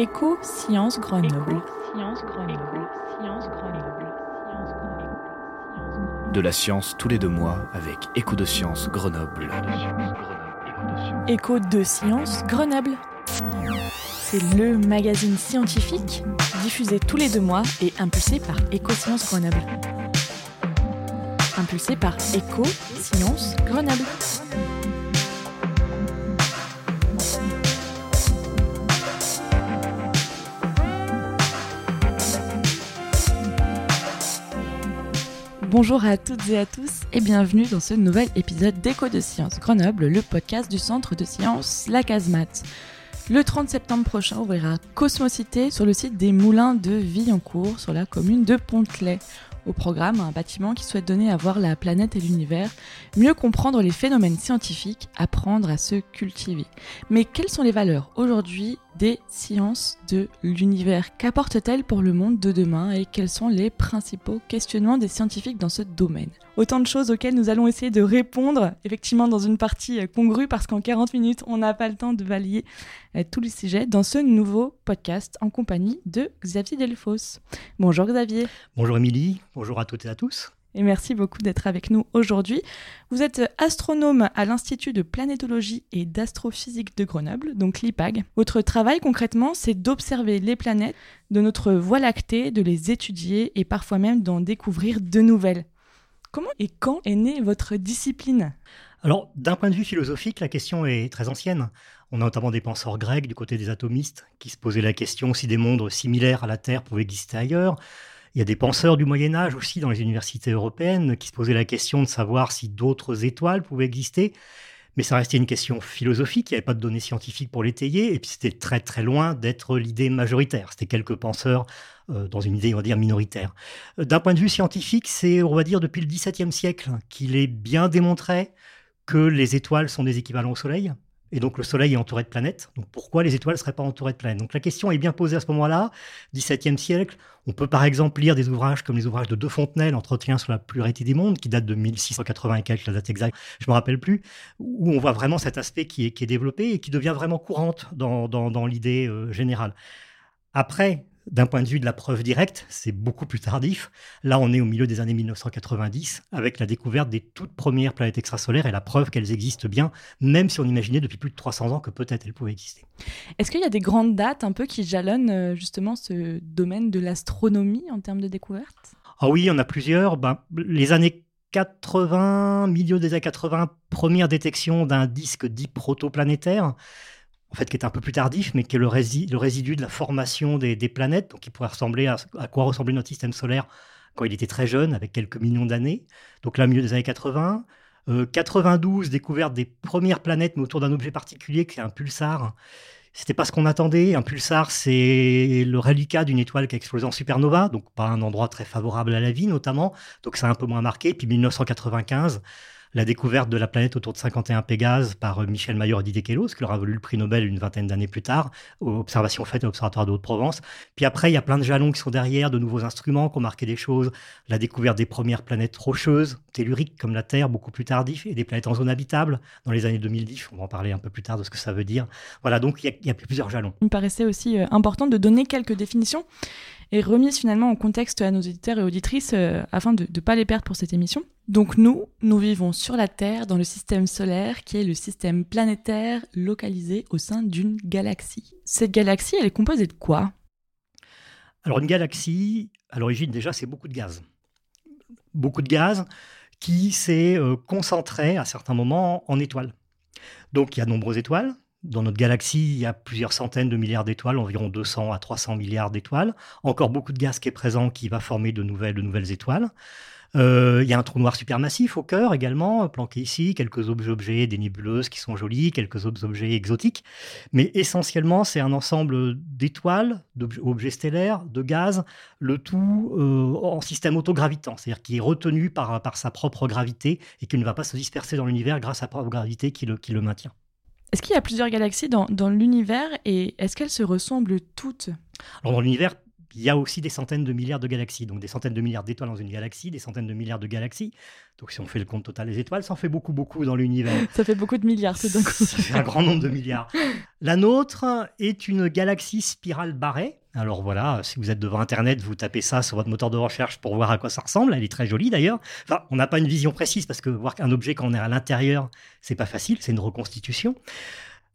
Éco Sciences Grenoble. De la science tous les deux mois avec Écho de Sciences Grenoble. Écho de Sciences Grenoble. C'est le magazine scientifique diffusé tous les deux mois et impulsé par Éco Sciences Grenoble. Impulsé par Éco Sciences Grenoble. Bonjour à toutes et à tous et bienvenue dans ce nouvel épisode d'Écho de Sciences Grenoble, le podcast du centre de sciences La Casemate. Le 30 septembre prochain ouvrira Cosmocité sur le site des Moulins de Villancourt sur la commune de Pontelet. Au programme, un bâtiment qui souhaite donner à voir la planète et l'univers, mieux comprendre les phénomènes scientifiques, apprendre à se cultiver. Mais quelles sont les valeurs aujourd'hui des sciences de l'univers Qu'apportent-elles pour le monde de demain et quels sont les principaux questionnements des scientifiques dans ce domaine? Autant de choses auxquelles nous allons essayer de répondre, effectivement dans une partie congrue parce qu'en 40 minutes, on n'a pas le temps de balayer euh, tous les sujets dans ce nouveau podcast en compagnie de Xavier Delphos. Bonjour Xavier. Bonjour Émilie, bonjour à toutes et à tous et merci beaucoup d'être avec nous aujourd'hui. Vous êtes astronome à l'Institut de planétologie et d'astrophysique de Grenoble, donc l'IPAG. Votre travail concrètement, c'est d'observer les planètes de notre Voie lactée, de les étudier et parfois même d'en découvrir de nouvelles. Comment et quand est née votre discipline? Alors, d'un point de vue philosophique, la question est très ancienne. On a notamment des penseurs grecs du côté des atomistes qui se posaient la question si des mondes similaires à la Terre pouvaient exister ailleurs. Il y a des penseurs du Moyen Âge aussi dans les universités européennes qui se posaient la question de savoir si d'autres étoiles pouvaient exister. Mais ça restait une question philosophique, il n'y avait pas de données scientifiques pour l'étayer, et puis c'était très très loin d'être l'idée majoritaire. C'était quelques penseurs euh, dans une idée, on va dire, minoritaire. Euh, d'un point de vue scientifique, c'est, on va dire, depuis le XVIIe siècle qu'il est bien démontré que les étoiles sont des équivalents au Soleil, et donc le Soleil est entouré de planètes. Donc pourquoi les étoiles ne seraient pas entourées de planètes? Donc la question est bien posée à ce moment-là, 17e siècle. On peut par exemple lire des ouvrages comme les ouvrages de De Fontenelle, Entretien sur la pluralité des mondes, qui date de 1680 et quelques, la date exacte, je ne me rappelle plus, où on voit vraiment cet aspect qui est, développé et qui devient vraiment courante dans l'idée euh, générale. Après, d'un point de vue de la preuve directe, c'est beaucoup plus tardif. Là, on est au milieu des années 1990 avec la découverte des toutes premières planètes extrasolaires et la preuve qu'elles existent bien, même si on imaginait depuis plus de 300 ans que peut-être elles pouvaient exister. Est-ce qu'il y a des grandes dates un peu qui jalonnent euh, justement ce domaine de l'astronomie en termes de découverte? Ah oui, il y en a plusieurs. Ben, les années 80, milieu des années 80, première détection d'un disque dit protoplanétaire en fait, qui est un peu plus tardif, mais qui est le, le résidu de la formation des, planètes, donc qui pourrait ressembler à, quoi ressemblait notre système solaire quand il était très jeune, avec quelques millions d'années. Donc là, milieu des années 80. 92, euh, découverte des premières planètes, mais autour d'un objet particulier, qui est un pulsar. C'était pas ce qu'on attendait. Un pulsar, c'est le reliquat d'une étoile qui a explosé en supernova, donc pas un endroit très favorable à la vie, notamment. Donc a un peu moins marqué. Puis 1995, la découverte de la planète autour de 51 Pégase par euh, Michel Mayor et Didier Queloz, qui leur a voulu le prix Nobel une vingtaine d'années plus tard, aux observations faites à l'Observatoire de Haute-Provence. Puis après, il y a plein de jalons qui sont derrière, de nouveaux instruments qui ont marqué des choses. La découverte des premières planètes rocheuses, telluriques comme la Terre, beaucoup plus tardif, et des planètes en zone habitable dans les années 2010. On va en parler un peu plus tard de ce que ça veut dire. Voilà, donc il y a, plusieurs jalons. Il me paraissait aussi euh, important de donner quelques définitions et remise finalement en contexte à nos auditeurs et auditrices euh, afin de ne pas les perdre pour cette émission. Donc nous, nous vivons sur la Terre dans le système solaire qui est le système planétaire localisé au sein d'une galaxie. Cette galaxie, elle est composée de quoi? Alors une galaxie, à l'origine déjà, c'est beaucoup de gaz. Beaucoup de gaz qui s'est euh, concentré à certains moments en étoiles. Donc il y a de nombreuses étoiles, dans notre galaxie, il y a plusieurs centaines de milliards d'étoiles, environ 200 à 300 milliards d'étoiles. Encore beaucoup de gaz qui est présent qui va former de nouvelles, étoiles. Euh, il y a un trou noir supermassif au cœur également, planqué ici, quelques objets, des nébuleuses qui sont jolies, quelques objets exotiques. Mais essentiellement, c'est un ensemble d'étoiles, d'objets stellaires, de gaz, le tout euh, en système autogravitant, c'est-à-dire qui est retenu par, sa propre gravité et qui ne va pas se disperser dans l'univers grâce à sa propre gravité qui le maintient. Est-ce qu'il y a plusieurs galaxies dans, l'univers et est-ce qu'elles se ressemblent toutes? Alors dans l'univers, il y a aussi des centaines de milliards de galaxies. Donc des centaines de milliards d'étoiles dans une galaxie, des centaines de milliards de galaxies. Donc si on fait le compte total des étoiles, ça en fait beaucoup, beaucoup dans l'univers. Ça fait beaucoup de milliards tout d'un coup. C'est un grand nombre de milliards. La nôtre est une galaxie spirale barrée. Alors voilà, si vous êtes devant Internet, vous tapez ça sur votre moteur de recherche pour voir à quoi ça ressemble. Elle est très jolie d'ailleurs. Enfin, on n'a pas une vision précise parce que voir qu'un objet quand on est à l'intérieur, c'est pas facile, c'est une reconstitution.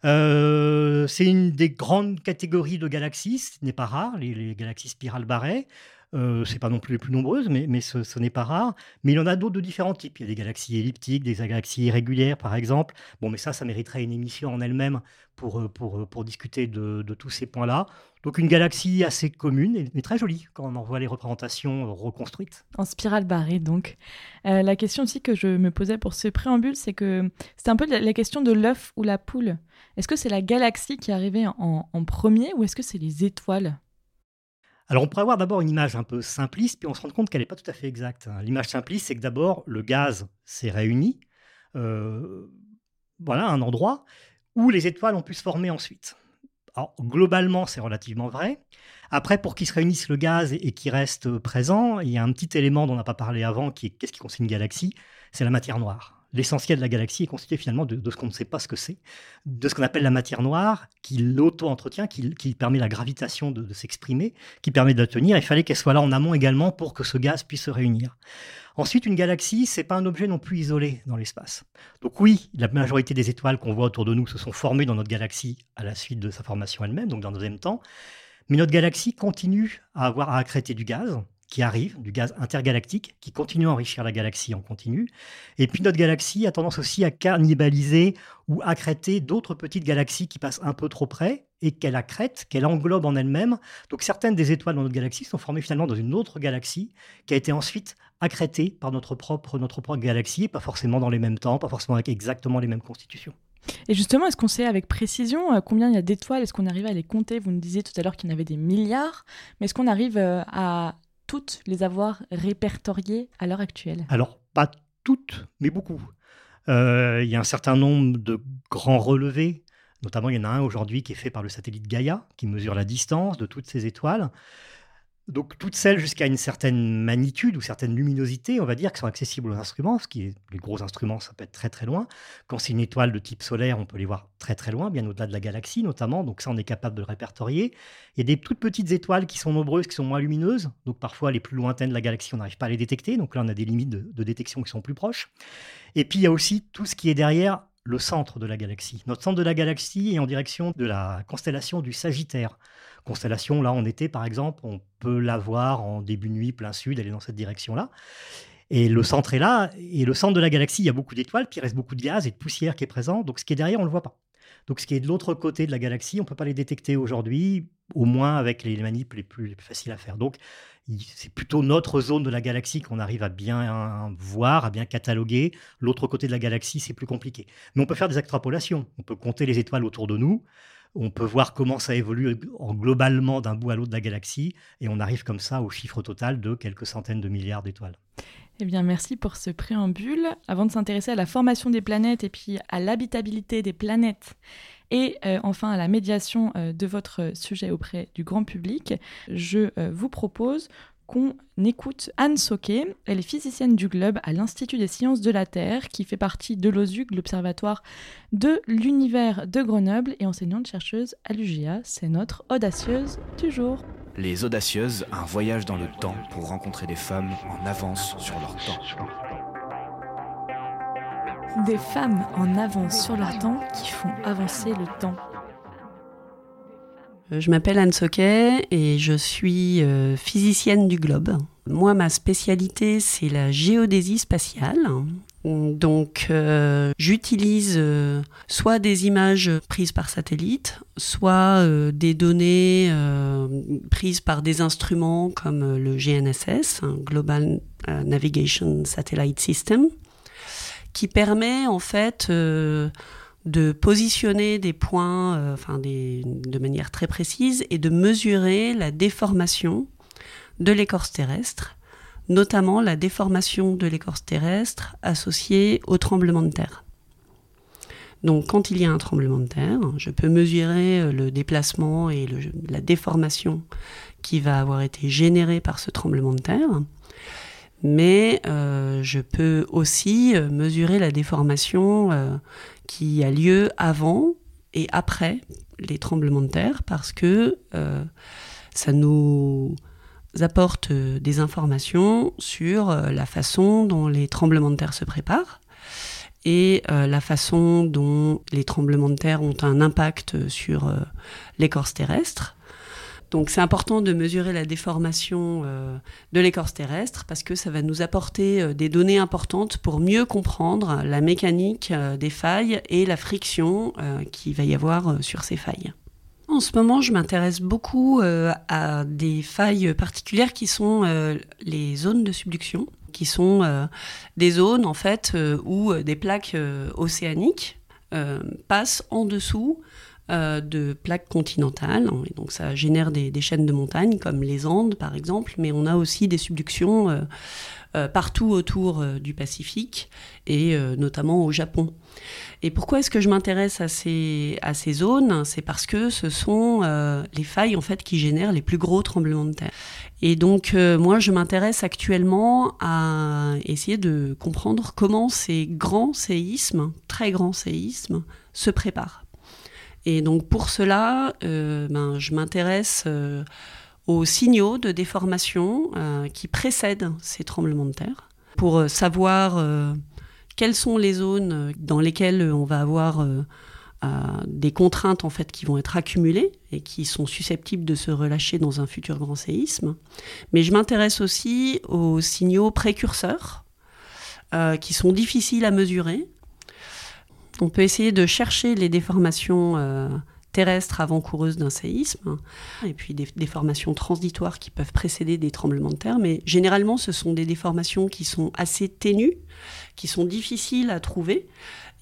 Euh, c'est une des grandes catégories de galaxies, ce n'est pas rare, les, galaxies spirales barrées. Euh, c'est pas non plus les plus nombreuses, mais, ce, n'est pas rare. Mais il y en a d'autres de différents types. Il y a des galaxies elliptiques, des galaxies irrégulières, par exemple. Bon, mais ça, ça mériterait une émission en elle-même pour, euh, euh, discuter de, tous ces points-là. Donc une galaxie assez commune, mais très jolie quand on en voit les représentations reconstruites. En spirale barrée, donc. la question aussi que je me posais pour ce préambule, c'est que c'est un peu la question de l'œuf ou la poule. Est-ce que c'est la galaxie qui est arrivée en, premier ou est-ce que c'est les étoiles? Alors on pourrait avoir d'abord une image un peu simpliste, puis on se rend compte qu'elle n'est pas tout à fait exacte. Hein. L'image simpliste, c'est que d'abord le gaz s'est réuni, euh, voilà un endroit où les étoiles ont pu se former ensuite. Alors globalement, c'est relativement vrai. Après, pour qu'il se réunisse le gaz et, qu'il reste présent, il y a un petit élément dont on n'a pas parlé avant, qui est qu'est-ce qui concerne une galaxie, c'est la matière noire l'essentiel de la galaxie est constitué finalement de, ce qu'on ne sait pas ce que c'est, de ce qu'on appelle la matière noire, qui l'auto-entretient, qui, permet la gravitation de, s'exprimer, qui permet de la tenir. Il fallait qu'elle soit là en amont également pour que ce gaz puisse se réunir. Ensuite, une galaxie, c'est pas un objet non plus isolé dans l'espace. Donc oui, la majorité des étoiles qu'on voit autour de nous se sont formées dans notre galaxie à la suite de sa formation elle-même, donc dans le deuxième temps. Mais notre galaxie continue à avoir à accréter du gaz, qui arrive, du gaz intergalactique, qui continue à enrichir la galaxie en continu. Et puis notre galaxie a tendance aussi à cannibaliser ou accréter d'autres petites galaxies qui passent un peu trop près et qu'elle accrète, qu'elle englobe en elle-même. Donc certaines des étoiles dans notre galaxie sont formées finalement dans une autre galaxie qui a été ensuite accrétée par notre propre, notre propre galaxie, pas forcément dans les mêmes temps, pas forcément avec exactement les mêmes constitutions. Et justement, est-ce qu'on sait avec précision euh, combien il y a d'étoiles? Est-ce qu'on arrive à les compter? Vous nous disiez tout à l'heure qu'il y en avait des milliards, mais est-ce qu'on arrive euh, à toutes les avoir répertoriées à l'heure actuelle Alors, pas toutes, mais beaucoup. Euh, il y a un certain nombre de grands relevés. Notamment, il y en a un aujourd'hui qui est fait par le satellite Gaia, qui mesure la distance de toutes ces étoiles. Donc toutes celles jusqu'à une certaine magnitude ou certaine luminosité, on va dire, qui sont accessibles aux instruments, ce qui est les gros instruments, ça peut être très très loin. Quand c'est une étoile de type solaire, on peut les voir très très loin, bien au-delà de la galaxie notamment. Donc ça, on est capable de le répertorier. Il y a des toutes petites étoiles qui sont nombreuses, qui sont moins lumineuses. Donc parfois, les plus lointaines de la galaxie, on n'arrive pas à les détecter. Donc là, on a des limites de, de détection qui sont plus proches. Et puis il y a aussi tout ce qui est derrière le centre de la galaxie. Notre centre de la galaxie est en direction de la constellation du Sagittaire constellation, là, en été, par exemple, on peut la voir en début de nuit, plein sud, elle est dans cette direction-là. Et le centre est là, et le centre de la galaxie, il y a beaucoup d'étoiles, puis il reste beaucoup de gaz et de poussière qui est présent, donc ce qui est derrière, on ne le voit pas. Donc ce qui est de l'autre côté de la galaxie, on ne peut pas les détecter aujourd'hui, au moins avec les manips les plus, les plus faciles à faire. Donc c'est plutôt notre zone de la galaxie qu'on arrive à bien voir, à bien cataloguer. L'autre côté de la galaxie, c'est plus compliqué. Mais on peut faire des extrapolations. On peut compter les étoiles autour de nous on peut voir comment ça évolue globalement d'un bout à l'autre de la galaxie, et on arrive comme ça au chiffre total de quelques centaines de milliards d'étoiles. Eh bien, merci pour ce préambule. Avant de s'intéresser à la formation des planètes et puis à l'habitabilité des planètes et euh, enfin à la médiation euh, de votre sujet auprès du grand public, je euh, vous propose qu'on écoute Anne Soquet. Elle est physicienne du globe à l'Institut des sciences de la Terre, qui fait partie de l'OSUG, l'Observatoire de l'univers de Grenoble, et enseignante-chercheuse à l'UGA. C'est notre audacieuse du jour. Les audacieuses, un voyage dans le temps pour rencontrer des femmes en avance sur leur temps. Des femmes en avance sur leur temps qui font avancer le temps. Euh, je m'appelle Anne Soquet et je suis euh, physicienne du globe. Moi, ma spécialité, c'est la géodésie spatiale. Donc, euh, j'utilise soit des images prises par satellite, soit des données prises par des instruments comme le GNSS, Global Navigation Satellite System, qui permet en fait de positionner des points euh, enfin de manière très précise et de mesurer la déformation de l'écorce terrestre, notamment la déformation de l'écorce terrestre associée au tremblement de terre. Donc quand il y a un tremblement de terre, je peux mesurer euh, le déplacement et la déformation qui va avoir été généré par ce tremblement de terre. Mais euh, je peux aussi mesurer la déformation qui a lieu avant et après les tremblements de terre parce que ça nous apporte des informations sur la façon dont les tremblements de terre se préparent et la façon dont les tremblements de terre ont un impact sur l'écorce terrestre donc c'est important de mesurer la déformation euh, de l'écorce terrestre parce que ça va nous apporter euh, des données importantes pour mieux comprendre la mécanique euh, des failles et la friction qu'il va y avoir sur ces failles. En ce moment, je m'intéresse beaucoup à des failles particulières qui sont les zones de subduction, qui sont des zones en fait où des plaques océaniques passent en dessous euh, de plaques continentales. Et donc ça génère des, chaînes de montagnes comme les Andes par exemple, mais on a aussi des subductions euh, euh, partout autour du Pacifique et notamment au Japon. Et pourquoi est-ce que je m'intéresse à ces, à ces zones? C'est parce que ce sont les failles en fait qui génèrent les plus gros tremblements de terre. Et donc moi je m'intéresse actuellement à essayer de comprendre comment ces grands séismes, très grands séismes, se préparent. Et donc pour cela, euh, ben, je m'intéresse euh, aux signaux de déformation euh, qui précèdent ces tremblements de terre pour savoir quelles sont les zones dans lesquelles on va avoir des contraintes en fait qui vont être accumulées et qui sont susceptibles de se relâcher dans un futur grand séisme. Mais je m'intéresse aussi aux signaux précurseurs qui sont difficiles à mesurer on peut essayer de chercher les déformations euh, terrestres avant-coureuses d'un séisme, et puis des déformations transitoires qui peuvent précéder des tremblements de terre, mais généralement ce sont des déformations qui sont assez ténues, qui sont difficiles à trouver,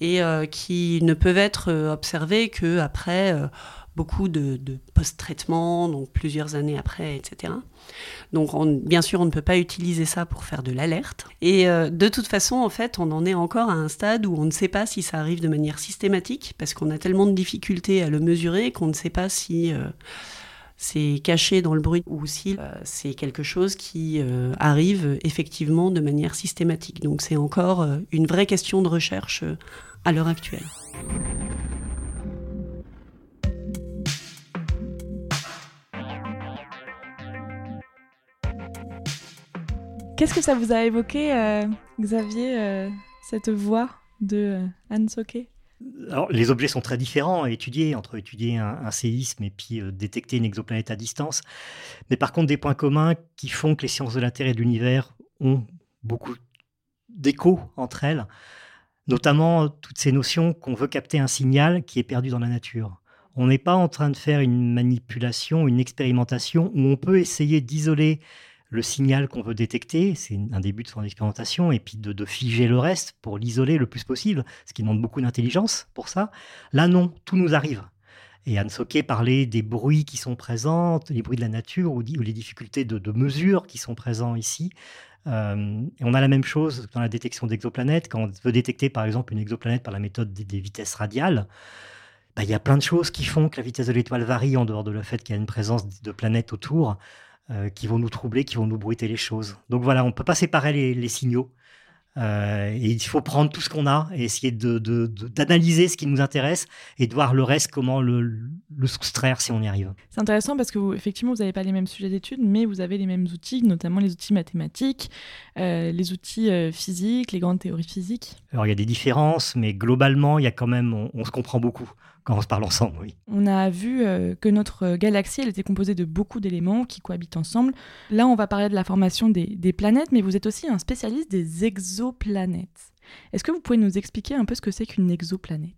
et euh, qui ne peuvent être euh, observées qu'après beaucoup de, post-traitement, donc plusieurs années après, etc. Donc bien sûr, on ne peut pas utiliser ça pour faire de l'alerte. Et euh, de toute façon, en fait, on en est encore à un stade où on ne sait pas si ça arrive de manière systématique, parce qu'on a tellement de difficultés à le mesurer qu'on ne sait pas si... Euh, c'est caché dans le bruit ou si euh, c'est quelque chose qui arrive effectivement de manière systématique. Donc c'est encore une vraie question de recherche à l'heure actuelle. Qu'est-ce que ça vous a évoqué, euh, Xavier, euh, cette voix de euh, Anne Soquet alors, les objets sont très différents à étudier, entre étudier un, séisme et puis détecter une exoplanète à distance. Mais par contre, des points communs qui font que les sciences de la Terre et de l'univers ont beaucoup d'écho entre elles, notamment toutes ces notions qu'on veut capter un signal qui est perdu dans la nature. On n'est pas en train de faire une manipulation, une expérimentation où on peut essayer d'isoler le signal qu'on veut détecter, c'est un début de son expérimentation, et puis de, figer le reste pour l'isoler le plus possible, ce qui demande beaucoup d'intelligence pour ça. Là, non, tout nous arrive. Et Anne Soquet parlait des bruits qui sont présents, les bruits de la nature ou, les difficultés de, mesure qui sont présents ici. Euh, et on a la même chose dans la détection d'exoplanètes. Quand on veut détecter par exemple une exoplanète par la méthode des, vitesses radiales, bah, il y a plein de choses qui font que la vitesse de l'étoile varie en dehors de le fait qu'il y a une présence de planètes autour. Euh, qui vont nous troubler, qui vont nous bruiter les choses. Donc voilà, on ne peut pas séparer les, signaux. Euh, et il faut prendre tout ce qu'on a et essayer d'analyser ce qui nous intéresse et de voir le reste, comment le, soustraire si on y arrive. C'est intéressant parce que vous, effectivement, vous n'avez pas les mêmes sujets d'études, mais vous avez les mêmes outils, notamment les outils mathématiques, euh, les outils physiques, les grandes théories physiques. Alors il y a des différences, mais globalement, il y a quand même, on se comprend beaucoup quand on se parle ensemble, oui. On a vu euh, que notre galaxie, elle était composée de beaucoup d'éléments qui cohabitent ensemble. Là, on va parler de la formation des, planètes, mais vous êtes aussi un spécialiste des exoplanètes. Est-ce que vous pouvez nous expliquer un peu ce que c'est qu'une exoplanète?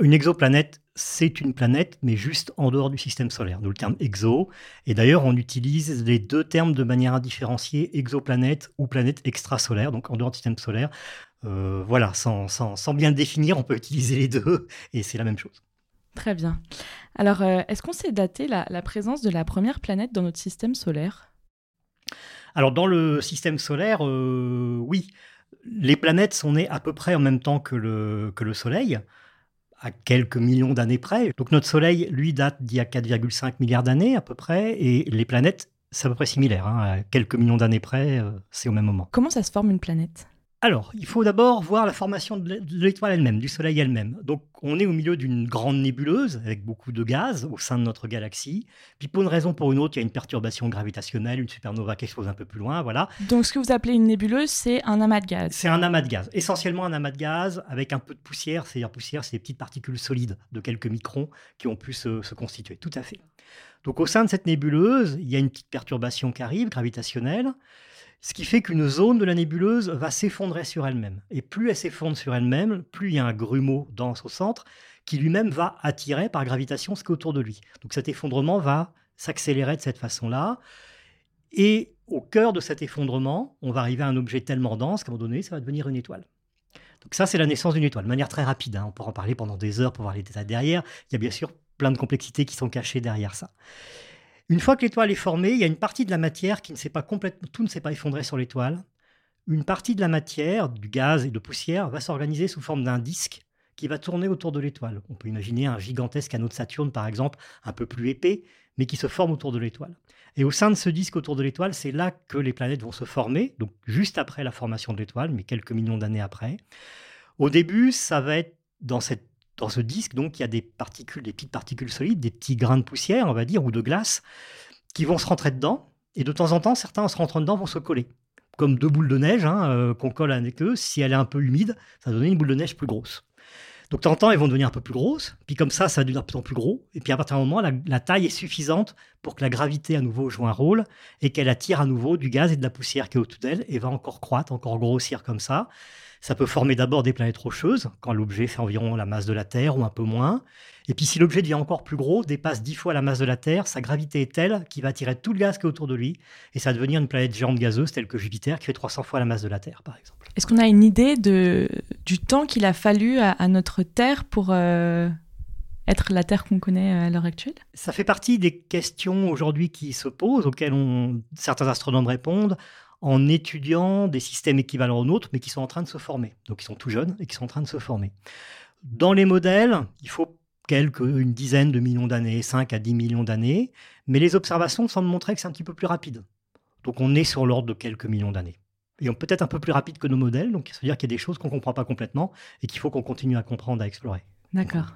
Une exoplanète, c'est une planète, mais juste en dehors du système solaire, d'où le terme exo. Et d'ailleurs, on utilise les deux termes de manière indifférenciée, exoplanète ou planète extrasolaire, donc en dehors du système solaire. Euh, voilà, sans, bien le définir, on peut utiliser les deux et c'est la même chose. Très bien. Alors, euh, est-ce qu'on sait dater la, présence de la première planète dans notre système solaire? Alors, dans le système solaire, euh, oui. Les planètes sont nées à peu près en même temps que le, que le Soleil. à quelques millions d'années près. Donc notre Soleil, lui, date d'il y a 4,5 milliards d'années à peu près, et les planètes, c'est à peu près similaire. hein. À quelques millions d'années près, c'est au même moment. Comment ça se forme une planète? Alors, il faut d'abord voir la formation de l'é- de l'étoile elle-même, du Soleil elle-même. Donc, on est au milieu d'une grande nébuleuse avec beaucoup de gaz au sein de notre galaxie. Puis, pour une raison ou pour une autre, il y a une perturbation gravitationnelle, une supernova qui explose un peu plus loin. Voilà. Donc ce que vous appelez une nébuleuse, c'est un amas de gaz. C'est un amas de gaz, essentiellement un amas de gaz avec un peu de poussière. C'est-à-dire, poussière, c'est des petites particules solides de quelques microns qui ont pu se, se constituer. Tout à fait. Donc, au sein de cette nébuleuse, il y a une petite perturbation qui arrive, gravitationnelle. Ce qui fait qu'une zone de la nébuleuse va s'effondrer sur elle-même. Et plus elle s'effondre sur elle-même, plus il y a un grumeau dense au centre qui lui-même va attirer par gravitation ce qui est autour de lui. Donc cet effondrement va s'accélérer de cette façon-là. Et au cœur de cet effondrement, on va arriver à un objet tellement dense qu'à un moment donné, ça va devenir une étoile. Donc ça, c'est la naissance d'une étoile, de manière très rapide. hein. On pourra en parler pendant des heures pour voir les détails derrière. Il y a bien sûr plein de complexités qui sont cachées derrière ça. Une fois que l'étoile est formée, il y a une partie de la matière qui ne s'est pas complètement, tout ne s'est pas effondré sur l'étoile. Une partie de la matière, du gaz et de poussière, va s'organiser sous forme d'un disque qui va tourner autour de l'étoile. On peut imaginer un gigantesque anneau de Saturne, par exemple, un peu plus épais, mais qui se forme autour de l'étoile. Et au sein de ce disque autour de l'étoile, c'est là que les planètes vont se former, donc juste après la formation de l'étoile, mais quelques millions d'années après. Au début, ça va être dans, cette, dans ce disque, donc il y a des particules, des petites particules solides, des petits grains de poussière, on va dire, ou de glace, qui vont se rentrer dedans. Et de temps en temps, certains en se rentrant dedans vont se coller. Comme deux boules de neige hein, euh, qu'on colle avec eux. Si elle est un peu humide, ça va donner une boule de neige plus grosse. Donc, de temps en temps, elles vont devenir un peu plus grosses. Puis, comme ça, ça va devenir de plus en plus gros. Et puis, à partir d'un moment, la, la taille est suffisante pour que la gravité à nouveau joue un rôle et qu'elle attire à nouveau du gaz et de la poussière qui est autour d'elle et va encore croître, encore grossir comme ça. Ça peut former d'abord des planètes rocheuses, quand l'objet fait environ la masse de la Terre ou un peu moins. Et puis si l'objet devient encore plus gros, dépasse dix fois la masse de la Terre, sa gravité est telle qu'il va attirer tout le gaz qui est autour de lui, et ça va devenir une planète géante gazeuse telle que Jupiter, qui fait 300 fois la masse de la Terre, par exemple. Est-ce qu'on a une idée de, du temps qu'il a fallu à, à notre Terre pour euh, être la Terre qu'on connaît à l'heure actuelle? Ça fait partie des questions aujourd'hui qui se posent, auxquelles on- certains astronomes répondent en étudiant des systèmes équivalents aux nôtres, mais qui sont en train de se former. Donc ils sont tout jeunes et qui sont en train de se former. Dans les modèles, il faut quelques, une dizaine de millions d'années, 5 à 10 millions d'années, mais les observations semblent montrer que c'est un petit peu plus rapide. Donc on est sur l'ordre de quelques millions d'années. Et on peut être un peu plus rapide que nos modèles, donc ça veut dire qu'il y a des choses qu'on ne comprend pas complètement et qu'il faut qu'on continue à comprendre, à explorer. D'accord.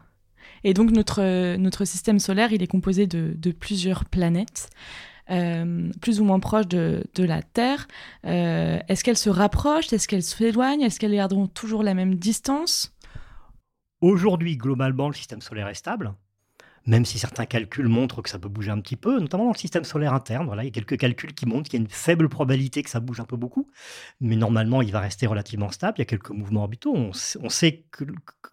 Et donc notre, notre système solaire, il est composé de plusieurs planètes, euh, plus ou moins proches de, la Terre. Euh, Est-ce qu'elles se rapprochent Est-ce qu'elles s'éloignent Est-ce qu'elles garderont toujours la même distance? Aujourd'hui, globalement, le système solaire est stable, même si certains calculs montrent que ça peut bouger un petit peu, notamment dans le système solaire interne. Voilà, il y a quelques calculs qui montrent qu'il y a une faible probabilité que ça bouge un peu beaucoup, mais normalement, il va rester relativement stable. Il y a quelques mouvements orbitaux. On, sait-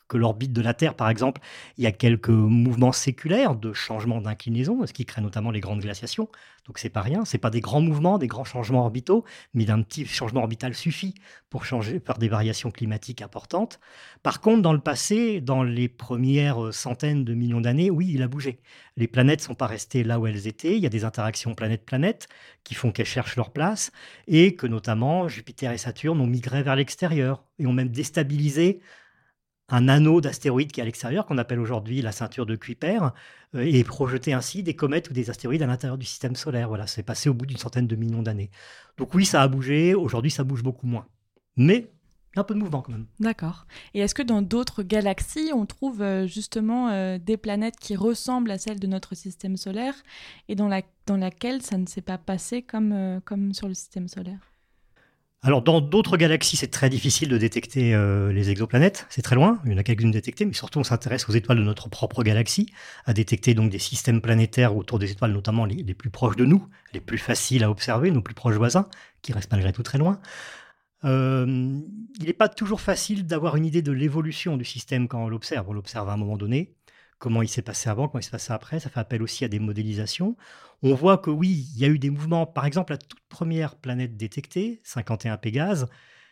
que l'orbite de la Terre, par exemple, il y a quelques mouvements séculaires de changement d'inclinaison, ce qui crée notamment les grandes glaciations. Donc, c'est pas rien. C'est pas des grands mouvements, des grands changements orbitaux, mais d'un petit changement orbital suffit pour changer par des variations climatiques importantes. Par contre, dans le passé, dans les premières centaines de millions d'années, oui, il a bougé. Les planètes ne sont pas restées là où elles étaient. Il y a des interactions planète-planète qui font qu'elles cherchent leur place et que notamment Jupiter et Saturne ont migré vers l'extérieur et ont même déstabilisé un anneau d'astéroïdes qui est à l'extérieur, qu'on appelle aujourd'hui la ceinture de Kuiper, euh, et projeté ainsi des comètes ou des astéroïdes à l'intérieur du système solaire. Voilà, c'est passé au bout d'une centaine de millions d'années. Donc oui, ça a bougé. Aujourd'hui, ça bouge beaucoup moins. Mais un peu de mouvement quand même. D'accord. Et est-ce que dans d'autres galaxies, on trouve euh, justement euh, des planètes qui ressemblent à celles de notre système solaire et dans, la, dans laquelle ça ne s'est pas passé comme, comme sur le système solaire? Alors, dans d'autres galaxies, c'est très difficile de détecter euh, les exoplanètes. C'est très loin. Il y en a quelques-unes détectées, mais surtout, on s'intéresse aux étoiles de notre propre galaxie, à détecter donc des systèmes planétaires autour des étoiles, notamment les, plus proches de nous, les plus faciles à observer, nos plus proches voisins, qui restent malgré tout très loin. Euh, il n'est pas toujours facile d'avoir une idée de l'évolution du système quand on l'observe. On l'observe à un moment donné. Comment il s'est passé avant, comment il s'est passé après. Ça fait appel aussi à des modélisations. On voit que oui, il y a eu des mouvements. Par exemple, la toute première planète détectée, 51 Pégase,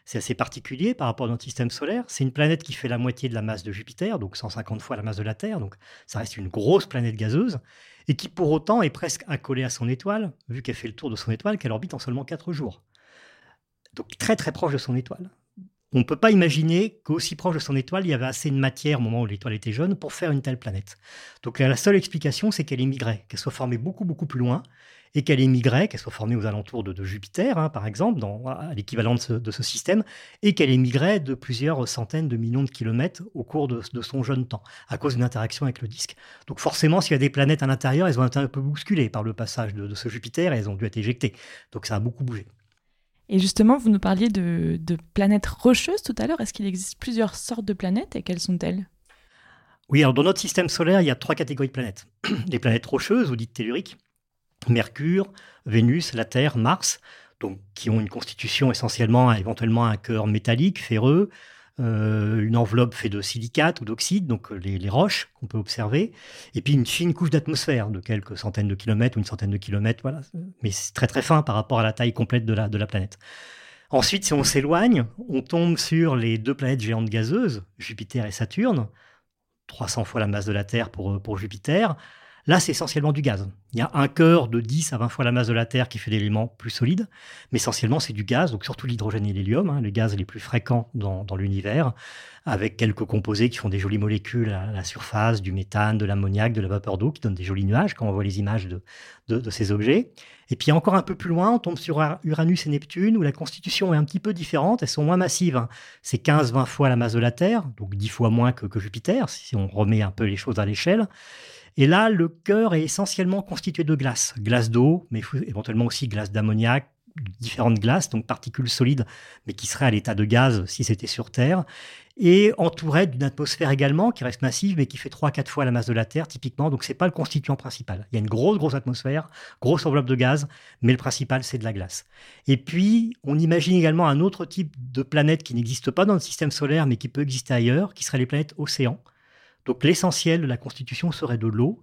c'est assez particulier par rapport à notre système solaire. C'est une planète qui fait la moitié de la masse de Jupiter, donc 150 fois la masse de la Terre. Donc ça reste une grosse planète gazeuse et qui pour autant est presque accolée à son étoile, vu qu'elle fait le tour de son étoile, qu'elle orbite en seulement 4 jours. Donc très très proche de son étoile. On ne peut pas imaginer qu'aussi proche de son étoile, il y avait assez de matière au moment où l'étoile était jeune pour faire une telle planète. Donc la seule explication, c'est qu'elle émigrait, qu'elle soit formée beaucoup, plus loin, et qu'elle émigrait, qu'elle soit formée aux alentours de, Jupiter, hein, par exemple, dans, à l'équivalent de, ce système, et qu'elle émigrait de plusieurs centaines de millions de kilomètres au cours de, son jeune temps, à cause d'une interaction avec le disque. Donc forcément, s'il y a des planètes à l'intérieur, elles ont été un peu bousculées par le passage de, ce Jupiter, et elles ont dû être éjectées. Donc ça a beaucoup bougé. Et justement, vous nous parliez de, planètes rocheuses tout à l'heure. Est-ce qu'il existe plusieurs sortes de planètes et quelles sont-elles? Oui, alors dans notre système solaire, il y a trois catégories de planètes. Les planètes rocheuses, ou dites telluriques, Mercure, Vénus, la Terre, Mars, qui ont une constitution essentiellement, éventuellement un cœur métallique, ferreux, une enveloppe faite de silicate ou d'oxyde, donc euh, les, roches qu'on peut observer, et puis une fine couche d'atmosphère de quelques centaines de kilomètres ou une centaine de kilomètres, voilà, mais c'est très très fin par rapport à la taille complète de la, planète. Ensuite, si on s'éloigne, on tombe sur les deux planètes géantes gazeuses, Jupiter et Saturne, 300 fois la masse de la Terre pour, pour Jupiter, Là, c'est essentiellement du gaz. Il y a un cœur de 10 à 20 fois la masse de la Terre qui fait des éléments plus solides, mais essentiellement, c'est du gaz, donc surtout l'hydrogène et l'hélium, hein, les gaz les plus fréquents dans, l'univers, avec quelques composés qui font des jolies molécules à la surface, du méthane, de l'ammoniac, de la vapeur d'eau, qui donnent des jolis nuages quand on voit les images de, de, ces objets. Et puis encore un peu plus loin, on tombe sur Uranus et Neptune, où la constitution est un petit peu différente, elles sont moins massives. Hein. C'est 15-20 fois la masse de la Terre, donc 10 fois moins que Jupiter, si on remet un peu les choses à l'échelle. Et là, le cœur est essentiellement constitué de glace. Glace d'eau, mais éventuellement aussi glace d'ammoniac, différentes glaces, donc particules solides, mais qui seraient à l'état de gaz si c'était sur Terre, et entouré d'une atmosphère également qui reste massive, mais qui fait 3-4 fois la masse de la Terre, typiquement. Donc, c'est pas le constituant principal. Il y a une grosse, grosse atmosphère, grosse enveloppe de gaz, mais le principal, c'est de la glace. Et puis, on imagine également un autre type de planète qui n'existe pas dans le système solaire, mais qui peut exister ailleurs, qui serait les planètes océans. Donc l'essentiel de la constitution serait de l'eau,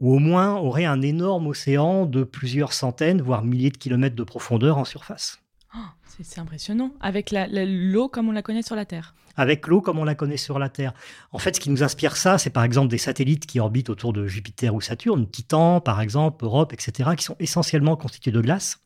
ou au moins aurait un énorme océan de plusieurs centaines, voire milliers de kilomètres de profondeur en surface. Oh, c'est impressionnant, avec l'eau comme on la connaît sur la Terre avec l'eau comme on la connaît sur la Terre. En fait, ce qui nous inspire ça, c'est par exemple des satellites qui orbitent autour de Jupiter ou Saturne, Titan par exemple, Europe, etc., qui sont essentiellement constitués de glace.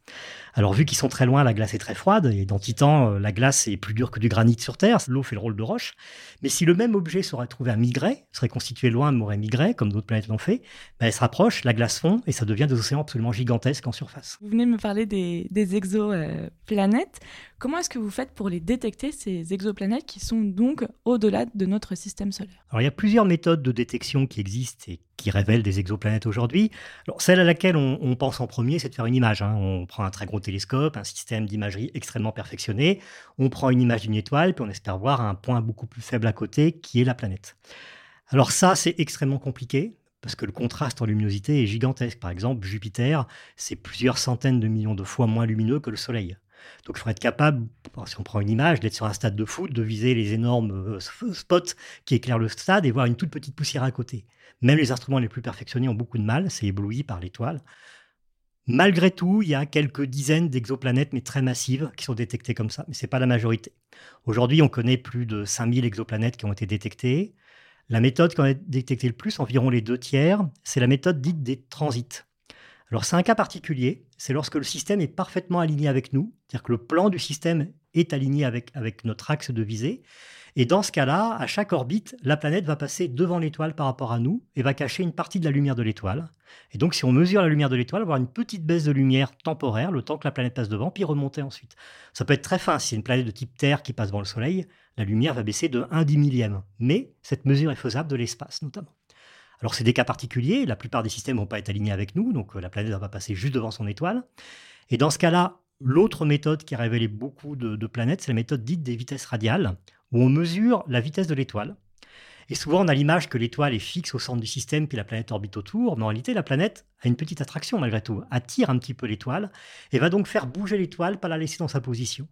Alors vu qu'ils sont très loin, la glace est très froide, et dans Titan, euh, la glace est plus dure que du granit sur Terre, l'eau fait le rôle de roche. Mais si le même objet serait trouvé à Migret, serait constitué loin, mais aurait migré, comme d'autres planètes l'ont fait, ben elle se rapproche, la glace fond, et ça devient des océans absolument gigantesques en surface. Vous venez me parler des, des exoplanètes. Comment est-ce que vous faites pour les détecter, ces exoplanètes qui sont donc au-delà de notre système solaire? Alors il y a plusieurs méthodes de détection qui existent et qui révèlent des exoplanètes aujourd'hui. Celle à laquelle on, pense en premier, c'est de faire une image. Hein. On prend un très gros télescope, un système d'imagerie extrêmement perfectionné, on prend une image d'une étoile, puis on espère voir un point beaucoup plus faible à côté qui est la planète. Alors ça, c'est extrêmement compliqué parce que le contraste en luminosité est gigantesque. Par exemple, Jupiter, c'est plusieurs centaines de millions de fois moins lumineux que le Soleil. Donc il faudrait être capable, si on prend une image, d'être sur un stade de foot, de viser les énormes euh, spots qui éclairent le stade et voir une toute petite poussière à côté. Même les instruments les plus perfectionnés ont beaucoup de mal, c'est ébloui par l'étoile. Malgré tout, il y a quelques dizaines d'exoplanètes, mais très massives, qui sont détectées comme ça, mais ce n'est pas la majorité. Aujourd'hui, on connaît plus de 5000 exoplanètes qui ont été détectées. La méthode qui a détecté le plus, environ les deux tiers, c'est la méthode dite des transits. Alors c'est un cas particulier, c'est lorsque le système est parfaitement aligné avec nous, c'est-à-dire que le plan du système est aligné avec, notre axe de visée, et dans ce cas-là, à chaque orbite, la planète va passer devant l'étoile par rapport à nous et va cacher une partie de la lumière de l'étoile. Et donc, si on mesure la lumière de l'étoile, on va avoir une petite baisse de lumière temporaire, le temps que la planète passe devant, puis remonter ensuite. Ça peut être très fin. Si c'est une planète de type Terre qui passe devant le Soleil, la lumière va baisser de 1 dix millième. Mais cette mesure est faisable de l'espace, notamment. Alors, c'est des cas particuliers. La plupart des systèmes vont pas être alignés avec nous, donc euh, la planète va pas passer juste devant son étoile. Et dans ce cas-là, l'autre méthode qui a révélé beaucoup de planètes, c'est la méthode dite des vitesses radiales, où on mesure la vitesse de l'étoile. Et souvent, on a l'image que l'étoile est fixe au centre du système, puis la planète orbite autour. Mais en réalité, la planète a une petite attraction malgré tout, attire un petit peu l'étoile, et va donc faire bouger l'étoile, pas la laisser dans sa position.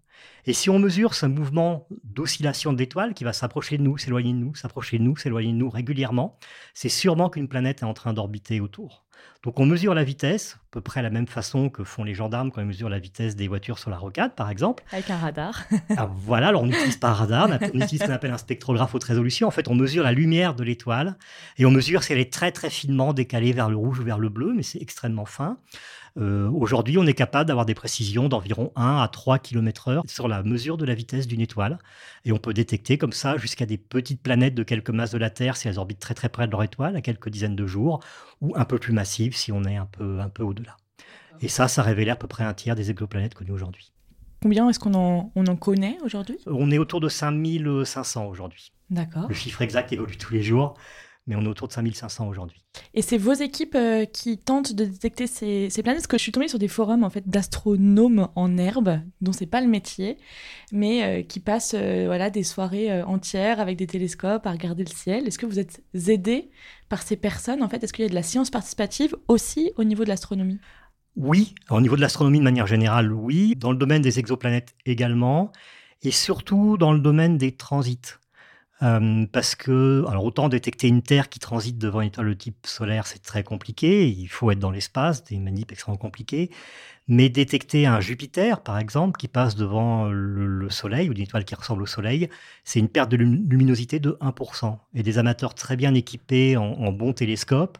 Et si on mesure ce mouvement d'oscillation de l'étoile qui va s'approcher de nous, s'éloigner de nous, s'approcher de nous, s'éloigner de nous régulièrement, c'est sûrement qu'une planète est en train d'orbiter autour. Donc on mesure la vitesse, à peu près la même façon que font les gendarmes quand ils mesurent la vitesse des voitures sur la rocade, par exemple. Avec un radar. Ah, voilà, alors on n'utilise pas un radar, on utilise ce qu'on appelle un spectrographe haute résolution. En fait, on mesure la lumière de l'étoile et on mesure si elle est très très finement décalée vers le rouge ou vers le bleu, mais c'est extrêmement fin. Euh, aujourd'hui, on est capable d'avoir des précisions d'environ 1 à 3 km/h sur la mesure de la vitesse d'une étoile. Et on peut détecter comme ça jusqu'à des petites planètes de quelques masses de la Terre si elles orbitent très très près de leur étoile, à quelques dizaines de jours, ou un peu plus massives si on est un peu, un peu au-delà. Et ça, ça révélait à peu près un tiers des exoplanètes connues aujourd'hui. Combien est-ce qu'on en, on en connaît aujourd'hui? On est autour de 5500 aujourd'hui. D'accord. Le chiffre exact évolue tous les jours mais on est autour de 5500 aujourd'hui. Et c'est vos équipes euh, qui tentent de détecter ces, planètes? Parce que je suis tombée sur des forums en fait d'astronomes en herbe, dont c'est pas le métier, mais euh, qui passent euh, voilà des soirées entières avec des télescopes à regarder le ciel. Est-ce que vous êtes aidés par ces personnes en fait? Est-ce qu'il y a de la science participative aussi au niveau de l'astronomie? Oui, au niveau de l'astronomie de manière générale, oui. Dans le domaine des exoplanètes également, et surtout dans le domaine des transits. Euh, parce que, alors autant détecter une Terre qui transite devant une étoile de type solaire, c'est très compliqué, il faut être dans l'espace, des manips extrêmement compliquées, mais détecter un Jupiter, par exemple, qui passe devant le, Soleil, ou une étoile qui ressemble au Soleil, c'est une perte de luminosité de 1%. Et des amateurs très bien équipés en, bons télescopes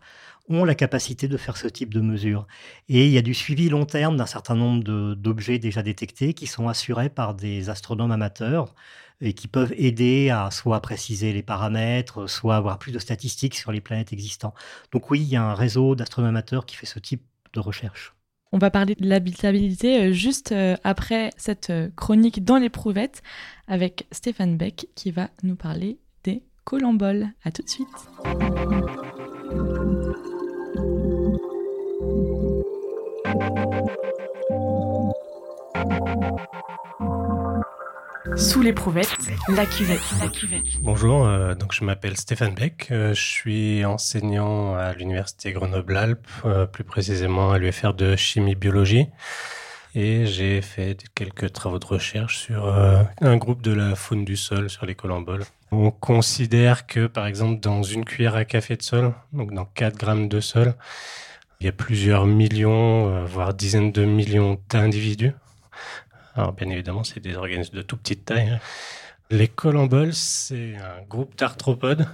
ont la capacité de faire ce type de mesures. Et il y a du suivi long terme d'un certain nombre d'objets déjà détectés qui sont assurés par des astronomes amateurs et qui peuvent aider à soit préciser les paramètres, soit avoir plus de statistiques sur les planètes existantes. Donc oui, il y a un réseau d'astronomes amateurs qui fait ce type de recherche. On va parler de l'habitabilité euh, juste euh, après cette euh, chronique dans l'éprouvette avec Stéphane Beck qui va nous parler des colamboles. À tout de suite. Sous l'éprouvette, la cuvette. La cuvette. Bonjour, euh, donc je m'appelle Stéphane Beck, euh, je suis enseignant à l'université Grenoble-Alpes, euh, plus précisément à l'UFR de chimie-biologie. Et j'ai fait quelques travaux de recherche sur un groupe de la faune du sol, sur les colamboles. On considère que, par exemple, dans une cuillère à café de sol, donc dans 4 grammes de sol, il y a plusieurs millions, voire dizaines de millions d'individus. Bien évidemment, c'est des organismes de tout petite taille. Hein. Les colamboles, c'est un groupe d'arthropodes.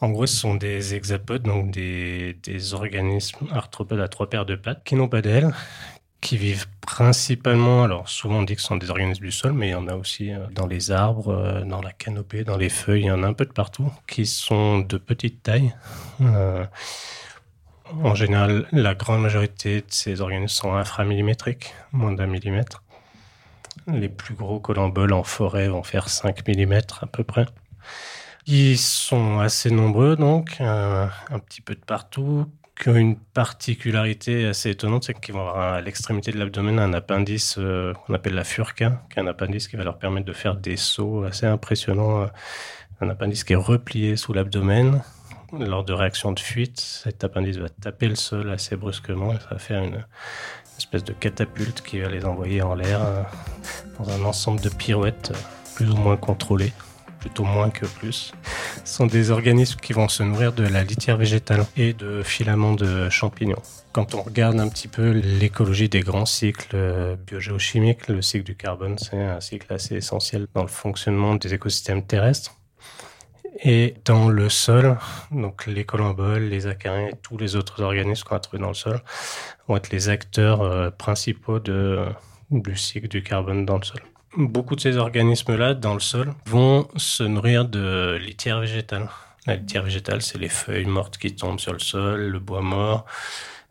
En gros, ce sont des hexapodes, donc des, organismes arthropodes à trois paires de pattes qui n'ont pas d'ailes, qui vivent principalement, alors souvent on dit que ce sont des organismes du sol, mais il y en a aussi euh, dans les arbres, euh, dans la canopée, dans les feuilles, il y en a un peu de partout, qui sont de petite taille. Euh, en général, la grande majorité de ces organismes sont inframillimétriques, moins d'un millimètre. Les plus gros colamboles en forêt vont faire 5 mm à peu près. Ils sont assez nombreux donc, un, petit peu de partout, qui ont une particularité assez étonnante, c'est qu'ils vont avoir à l'extrémité de l'abdomen un appendice euh, qu'on appelle la furca, qui est un appendice qui va leur permettre de faire des sauts assez impressionnants. Euh, un appendice qui est replié sous l'abdomen. Lors de réactions de fuite, cet appendice va taper le sol assez brusquement et ça va faire une, espèce de catapulte qui va les envoyer en l'air euh, dans un ensemble de pirouettes euh, plus ou moins contrôlées, plutôt moins que plus. Ce sont des organismes qui vont se nourrir de la litière végétale et de filaments de champignons. Quand on regarde un petit peu l'écologie des grands cycles euh, biogéochimiques, le cycle du carbone, c'est un cycle assez essentiel dans le fonctionnement des écosystèmes terrestres. Et dans le sol, donc les colomboles, les acariens et tous les autres organismes qu'on a trouvés dans le sol vont être les acteurs euh, principaux de, du cycle du carbone dans le sol. Beaucoup de ces organismes-là, dans le sol, vont se nourrir de litière végétale. La litière végétale, c'est les feuilles mortes qui tombent sur le sol, le bois mort,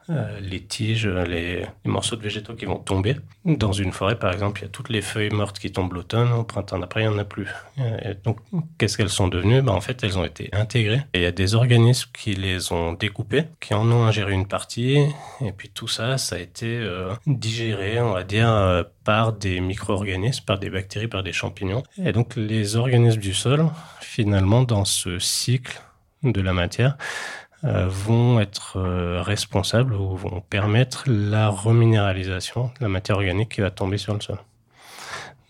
euh, les tiges, les, morceaux de végétaux qui vont tomber. Dans une forêt, par exemple, il y a toutes les feuilles mortes qui tombent l'automne, au printemps d'après, il n'y en a plus. Euh, donc, qu'est-ce qu'elles sont devenues? Ben, En fait, elles ont été intégrées. Et il y a des organismes qui les ont découpées, qui en ont ingéré une partie, et puis tout ça, ça a été euh, digéré, on va dire, par des micro-organismes, par des bactéries, par des champignons. Et donc, les organismes du sol, finalement, dans ce cycle de la matière, euh, vont être euh, responsables ou vont permettre la reminéralisation de la matière organique qui va tomber sur le sol.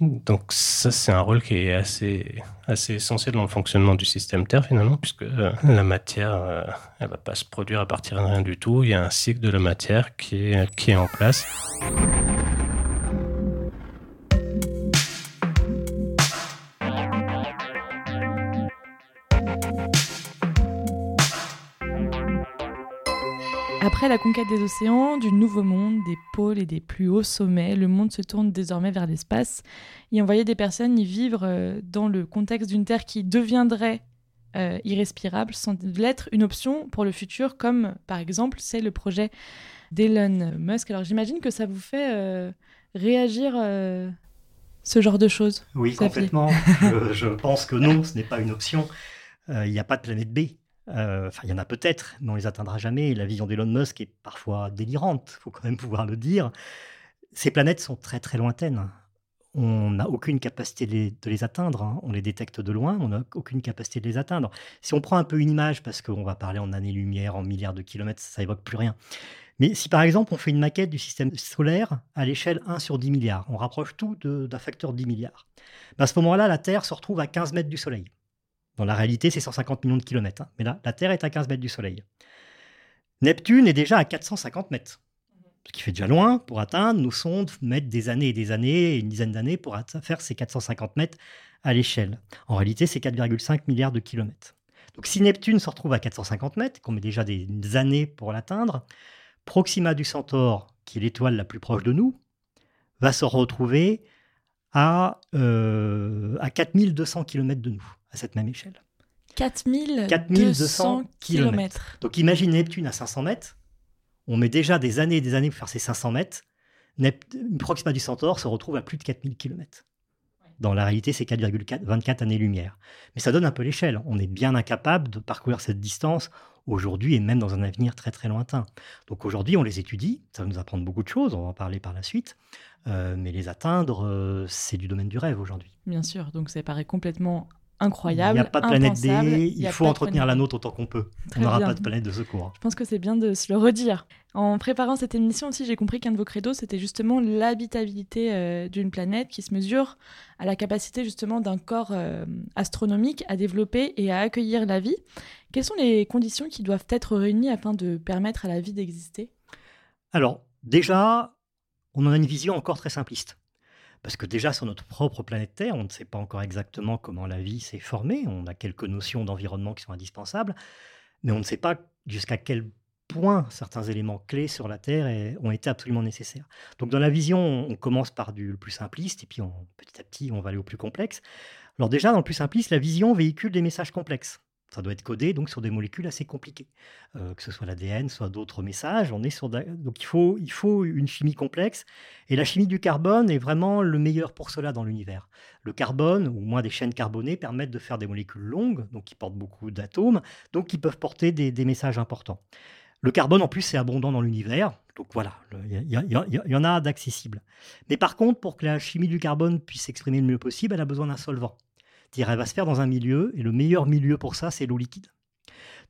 Donc ça, c'est un rôle qui est assez, assez essentiel dans le fonctionnement du système Terre finalement, puisque euh, la matière, elle va pas se produire à partir de rien du tout. Il y a un cycle de la matière qui est, qui est en place. Après la conquête des océans, du nouveau monde, des pôles et des plus hauts sommets, le monde se tourne désormais vers l'espace et envoyer des personnes y vivre euh, dans le contexte d'une Terre qui deviendrait euh, irrespirable sans l'être une option pour le futur, comme par exemple c'est le projet d'Elon Musk. Alors j'imagine que ça vous fait euh, réagir ce genre de choses. Oui, complètement. je, je, pense que non, ce n'est pas une option. Il n'y a pas de planète B. Euh, enfin, il y en a peut-être, mais on les atteindra jamais. La vision d'Elon Musk est parfois délirante, faut quand même pouvoir le dire. Ces planètes sont très très lointaines. On n'a aucune capacité de les, atteindre. Hein. On les détecte de loin, on n'a aucune capacité de les atteindre. Si on prend un peu une image, parce qu'on va parler en années-lumière, en milliards de kilomètres, ça évoque plus rien. Mais si par exemple on fait une maquette du système solaire à l'échelle 1 sur 10 milliards, on rapproche tout d'un facteur 10 milliards, ben, à ce moment-là, la Terre se retrouve à 15 mètres du Soleil. Dans la réalité, c'est 150 millions de kilomètres. Hein. Mais là, la Terre est à 15 mètres du Soleil. Neptune est déjà à 450 mètres. Ce qui fait déjà loin pour atteindre. Nos sondes mettent des années et des années, une dizaine d'années pour faire ces 450 mètres à l'échelle. En réalité, c'est 4,5 milliards de kilomètres. Donc si Neptune se retrouve à 450 mètres, qu'on met déjà des années pour l'atteindre, Proxima du Centaure, qui est l'étoile la plus proche de nous, va se retrouver à, euh, à 4200 km de nous à cette même échelle. 4200 km. Donc imagine Neptune à 500 mètres. On met déjà des années et des années pour faire ces 500 mètres. Proxima du Centaure se retrouve à plus de 4000 km. Dans la réalité, c'est 4,24 années-lumière. Mais ça donne un peu l'échelle. On est bien incapable de parcourir cette distance aujourd'hui et même dans un avenir très très lointain. Donc aujourd'hui, on les étudie. Ça va nous apprendre beaucoup de choses. On va en parler par la suite. Euh, mais les atteindre, euh, c'est du domaine du rêve aujourd'hui. Bien sûr. Donc ça paraît complètement incroyable. Il n'y a pas de planète D, il, faut entretenir la nôtre autant qu'on peut. on n'aura pas de planète de secours. Je pense que c'est bien de se le redire. En préparant cette émission aussi, j'ai compris qu'un de vos credos, c'était justement l'habitabilité euh, d'une planète qui se mesure à la capacité justement d'un corps euh, astronomique à développer et à accueillir la vie. Quelles sont les conditions qui doivent être réunies afin de permettre à la vie d'exister? Alors, déjà, on en a une vision encore très simpliste. Parce que déjà sur notre propre planète Terre, on ne sait pas encore exactement comment la vie s'est formée, on a quelques notions d'environnement qui sont indispensables, mais on ne sait pas jusqu'à quel point certains éléments clés sur la Terre ont été absolument nécessaires. Donc dans la vision, on commence par du plus simpliste, et puis petit à petit, on va aller au plus complexe. Alors déjà, dans le plus simpliste, la vision véhicule des messages complexes. Ça doit être codé donc sur des molécules assez compliquées, euh, que ce soit l'ADN, soit d'autres messages. On est sur donc il faut, il faut une chimie complexe. Et la chimie du carbone est vraiment le meilleur pour cela dans l'univers. Le carbone, ou moins des chaînes carbonées, permettent de faire des molécules longues, donc qui portent beaucoup d'atomes, donc qui peuvent porter des, messages importants. Le carbone, en plus, c'est abondant dans l'univers. Donc voilà, il y, y, en a d'accessibles. Mais par contre, pour que la chimie du carbone puisse s'exprimer le mieux possible, elle a besoin d'un solvant elle va se faire dans un milieu, et le meilleur milieu pour ça, c'est l'eau liquide.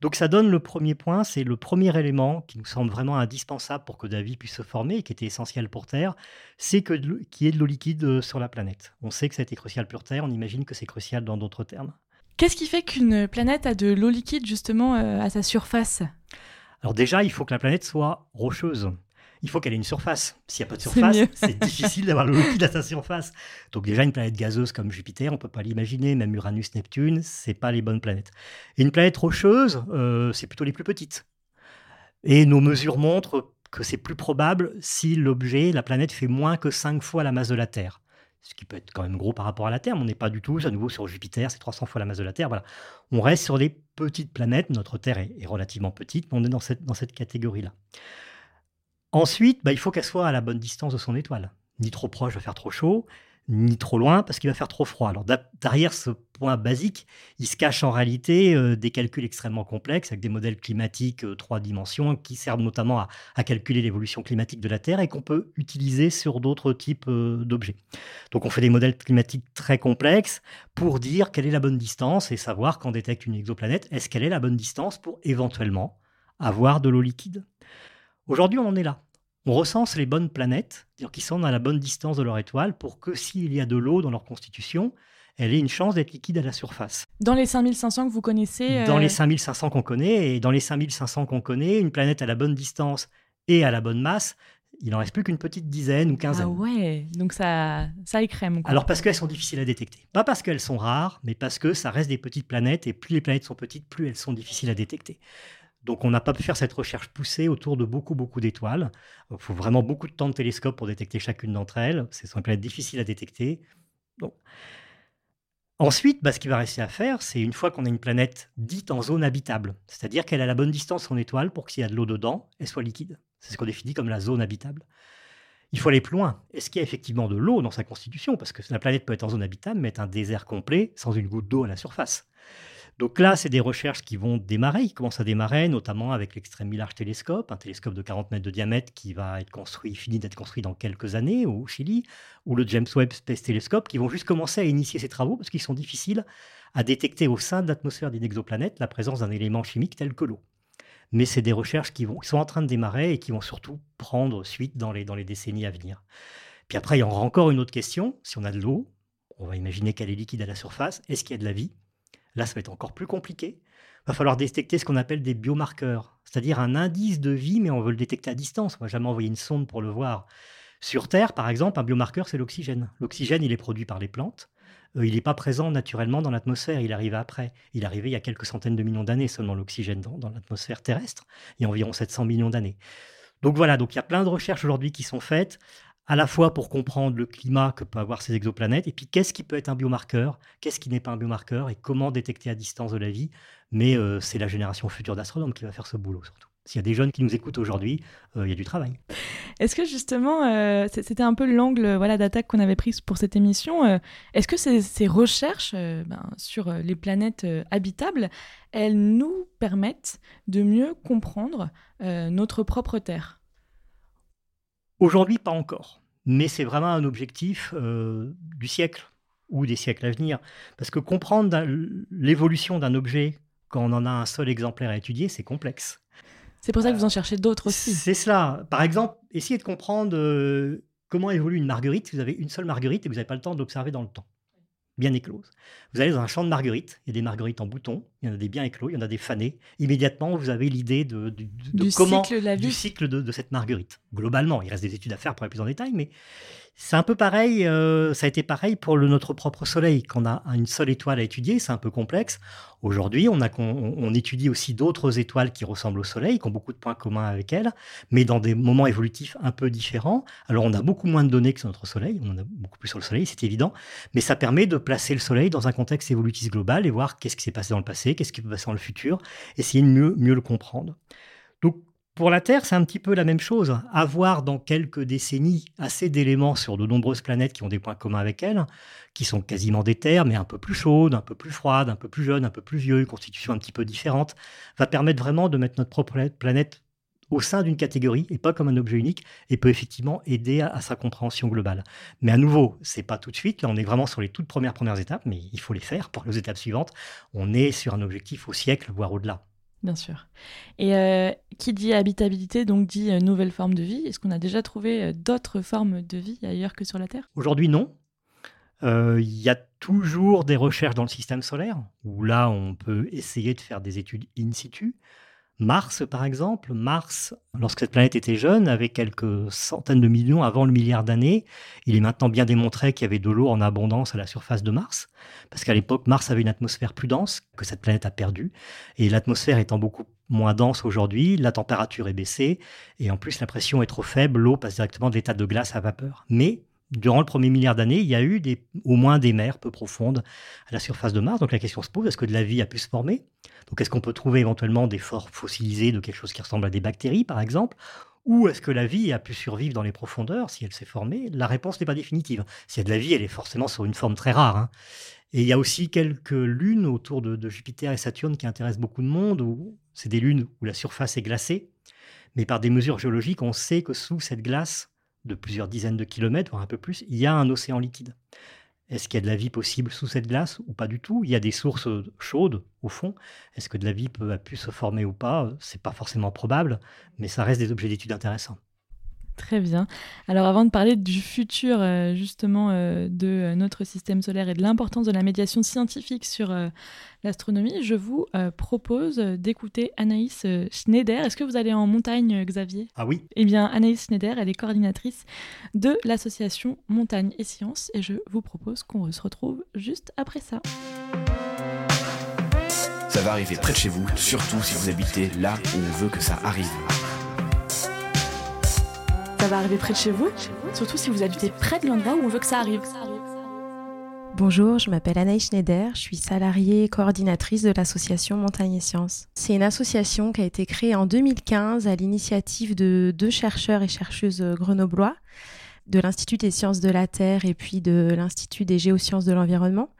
Donc ça donne le premier point, c'est le premier élément qui nous semble vraiment indispensable pour que la vie puisse se former et qui était essentiel pour Terre, c'est qu'il y ait de l'eau liquide euh, sur la planète. On sait que ça a été crucial pour Terre, on imagine que c'est crucial dans d'autres termes. Qu'est-ce qui fait qu'une planète a de l'eau liquide justement euh, à sa surface? Alors déjà, il faut que la planète soit rocheuse il faut qu'elle ait une surface. S'il n'y a pas de surface, c'est difficile d'avoir le liquide à sa surface. Donc déjà, une planète gazeuse comme Jupiter, on ne peut pas l'imaginer, même Uranus, Neptune, c'est pas les bonnes planètes. Et une planète rocheuse, euh, c'est plutôt les plus petites. Et nos mesures montrent que c'est plus probable si l'objet, la planète, fait moins que 5 fois la masse de la Terre. Ce qui peut être quand même gros par rapport à la Terre, mais on n'est pas du tout, à nouveau sur Jupiter, c'est 300 fois la masse de la Terre. Voilà. On reste sur les petites planètes, notre Terre est, relativement petite, mais on est dans cette, dans cette catégorie-là. Ensuite, bah, il faut qu'elle soit à la bonne distance de son étoile. Ni trop proche, va faire trop chaud, ni trop loin parce qu'il va faire trop froid. Alors derrière ce point basique, il se cache en réalité euh, des calculs extrêmement complexes avec des modèles climatiques euh, trois dimensions qui servent notamment à, calculer l'évolution climatique de la Terre et qu'on peut utiliser sur d'autres types euh, d'objets. Donc on fait des modèles climatiques très complexes pour dire quelle est la bonne distance et savoir quand détecte une exoplanète, est-ce qu'elle est la bonne distance pour éventuellement avoir de l'eau liquide. Aujourd'hui, on en est là on recense les bonnes planètes, qui sont à la bonne distance de leur étoile, pour que s'il y a de l'eau dans leur constitution, elle ait une chance d'être liquide à la surface. Dans les 5500 que vous connaissez Dans les 5500 qu'on connaît, et dans les 5500 qu'on connaît, une planète à la bonne distance et à la bonne masse, il en reste plus qu'une petite dizaine ou quinzaine. Ah ouais, donc ça, ça écrème. Alors parce qu'elles sont difficiles à détecter. Pas parce qu'elles sont rares, mais parce que ça reste des petites planètes, et plus les planètes sont petites, plus elles sont difficiles à détecter. Donc on n'a pas pu faire cette recherche poussée autour de beaucoup, beaucoup d'étoiles. Il faut vraiment beaucoup de temps de télescope pour détecter chacune d'entre elles. Ce sont planètes difficiles à détecter. Ensuite, bah, ce qui va rester à faire, c'est une fois qu'on a une planète dite en zone habitable, c'est-à-dire qu'elle a la bonne distance son étoile pour que s'il y a de l'eau dedans, elle soit liquide. C'est ce qu'on définit comme la zone habitable. Il faut aller plus loin. Est-ce qu'il y a effectivement de l'eau dans sa constitution? Parce que la planète peut être en zone habitable, mais être un désert complet sans une goutte d'eau à la surface. Donc là, c'est des recherches qui vont démarrer, qui commencent à démarrer, notamment avec l'extrême Large Télescope, un télescope de 40 mètres de diamètre qui va être construit, fini d'être construit dans quelques années au Chili, ou le James Webb Space Telescope, qui vont juste commencer à initier ces travaux parce qu'ils sont difficiles à détecter au sein de l'atmosphère d'une exoplanète la présence d'un élément chimique tel que l'eau. Mais c'est des recherches qui, vont, sont en train de démarrer et qui vont surtout prendre suite dans les, dans les décennies à venir. Puis après, il y aura encore une autre question. Si on a de l'eau, on va imaginer qu'elle est liquide à la surface. Est-ce qu'il y a de la vie? Là, ça va être encore plus compliqué. Il va falloir détecter ce qu'on appelle des biomarqueurs, c'est-à-dire un indice de vie, mais on veut le détecter à distance. On va jamais envoyer une sonde pour le voir. Sur Terre, par exemple, un biomarqueur, c'est l'oxygène. L'oxygène, il est produit par les plantes. Euh, il n'est pas présent naturellement dans l'atmosphère, il arrive après. Il est arrivé il y a quelques centaines de millions d'années seulement l'oxygène dans, l'atmosphère terrestre, il y a environ 700 millions d'années. Donc voilà, donc il y a plein de recherches aujourd'hui qui sont faites à la fois pour comprendre le climat que peuvent avoir ces exoplanètes, et puis qu'est-ce qui peut être un biomarqueur, qu'est-ce qui n'est pas un biomarqueur, et comment détecter à distance de la vie. Mais euh, c'est la génération future d'astronomes qui va faire ce boulot surtout. S'il y a des jeunes qui nous écoutent aujourd'hui, euh, il y a du travail. Est-ce que justement, euh, c'était un peu l'angle voilà, d'attaque qu'on avait pris pour cette émission Est-ce que ces, recherches ben, sur les planètes habitables, elles nous permettent de mieux comprendre notre propre Terre? Aujourd'hui, pas encore. Mais c'est vraiment un objectif euh, du siècle ou des siècles à venir. Parce que comprendre l'évolution d'un objet quand on en a un seul exemplaire à étudier, c'est complexe. C'est pour ça que vous en cherchez d'autres aussi. C'est cela. Par exemple, essayez de comprendre euh, comment évolue une marguerite si vous avez une seule marguerite et vous n'avez pas le temps d'observer dans le temps bien écloses. Vous allez dans un champ de marguerites, il y a des marguerites en bouton, il y en a des bien éclos, il y en a des fanés. Immédiatement, vous avez l'idée de, du comment cycle, la du cycle de, de, cette marguerite. Globalement, il reste des études à faire pour aller plus en détail, mais c'est un peu pareil, euh, ça a été pareil pour le, notre propre Soleil. Quand on a une seule étoile à étudier, c'est un peu complexe. Aujourd'hui, on, on, étudie aussi d'autres étoiles qui ressemblent au Soleil, qui ont beaucoup de points communs avec elles, mais dans des moments évolutifs un peu différents. Alors, on a beaucoup moins de données que sur notre Soleil, on en a beaucoup plus sur le Soleil, c'est évident, mais ça permet de placer le Soleil dans un contexte évolutif global et voir qu'est-ce qui s'est passé dans le passé, qu'est-ce qui peut passer dans le futur, essayer de mieux, mieux le comprendre. Pour la Terre, c'est un petit peu la même chose. Avoir dans quelques décennies assez d'éléments sur de nombreuses planètes qui ont des points communs avec elles, qui sont quasiment des terres, mais un peu plus chaudes, un peu plus froides, un peu plus jeunes, un peu plus vieux, une constitution un petit peu différente, va permettre vraiment de mettre notre propre planète au sein d'une catégorie et pas comme un objet unique et peut effectivement aider à, sa compréhension globale. Mais à nouveau, c'est pas tout de suite. Là, on est vraiment sur les toutes premières premières étapes, mais il faut les faire pour les étapes suivantes. On est sur un objectif au siècle, voire au-delà. Bien sûr. Et euh, qui dit habitabilité, donc dit euh, nouvelle forme de vie. Est-ce qu'on a déjà trouvé euh, d'autres formes de vie ailleurs que sur la Terre? Aujourd'hui, non. Il y a toujours des recherches dans le système solaire, où là, on peut essayer de faire des études in situ. Mars, par exemple, Mars, lorsque cette planète était jeune, avait quelques centaines de millions avant le milliard d'années. Il est maintenant bien démontré qu'il y avait de l'eau en abondance à la surface de Mars, parce qu'à l'époque, Mars avait une atmosphère plus dense que cette planète a perdue. Et l'atmosphère étant beaucoup moins dense aujourd'hui, la température est baissée, et en plus la pression est trop faible, l'eau passe directement de l'état de glace à vapeur. Mais durant le premier milliard d'années, il y a eu au moins des mers peu profondes à la surface de Mars. Donc la question se pose, est-ce que de la vie a pu se former? Donc est-ce qu'on peut trouver éventuellement des formes fossilisées de quelque chose qui ressemble à des bactéries, par exemple? Ou est-ce que la vie a pu survivre dans les profondeurs si elle s'est formée? La réponse n'est pas définitive. S'il y a de la vie, elle est forcément sur une forme très rare. Hein. Et il y a aussi quelques lunes autour de, Jupiter et Saturne qui intéressent beaucoup de monde, c'est des lunes où la surface est glacée. Mais par des mesures géologiques, on sait que sous cette glace, de plusieurs dizaines de kilomètres, voire un peu plus, il y a un océan liquide. Est-ce qu'il y a de la vie possible sous cette glace ou pas du tout? Il y a des sources chaudes au fond. Est-ce que de la vie peut, a pu se former ou pas? C'est pas forcément probable, mais ça reste des objets d'étude intéressants. Très bien. Alors avant de parler du futur euh, justement euh, de euh, notre système solaire et de l'importance de la médiation scientifique sur l'astronomie, je vous propose d'écouter Anaïs Schneider. Est-ce que vous allez en montagne, Xavier? Ah oui. Eh bien, Anaïs Schneider, elle est coordinatrice de l'association Montagne et Sciences et je vous propose qu'on se retrouve juste après ça. Ça va arriver près de chez vous, surtout si vous habitez là où on veut que ça arrive. Va arriver près de chez vous, surtout si vous habitez près de l'endroit où on veut que ça arrive. Bonjour, je m'appelle Anaïs Schneider, je suis salariée et coordinatrice de l'association Montagne et Sciences. C'est une association qui a été créée en 2015 à l'initiative de deux chercheurs et chercheuses grenoblois de l'Institut des sciences de la Terre et puis de l'Institut des géosciences de l'environnement.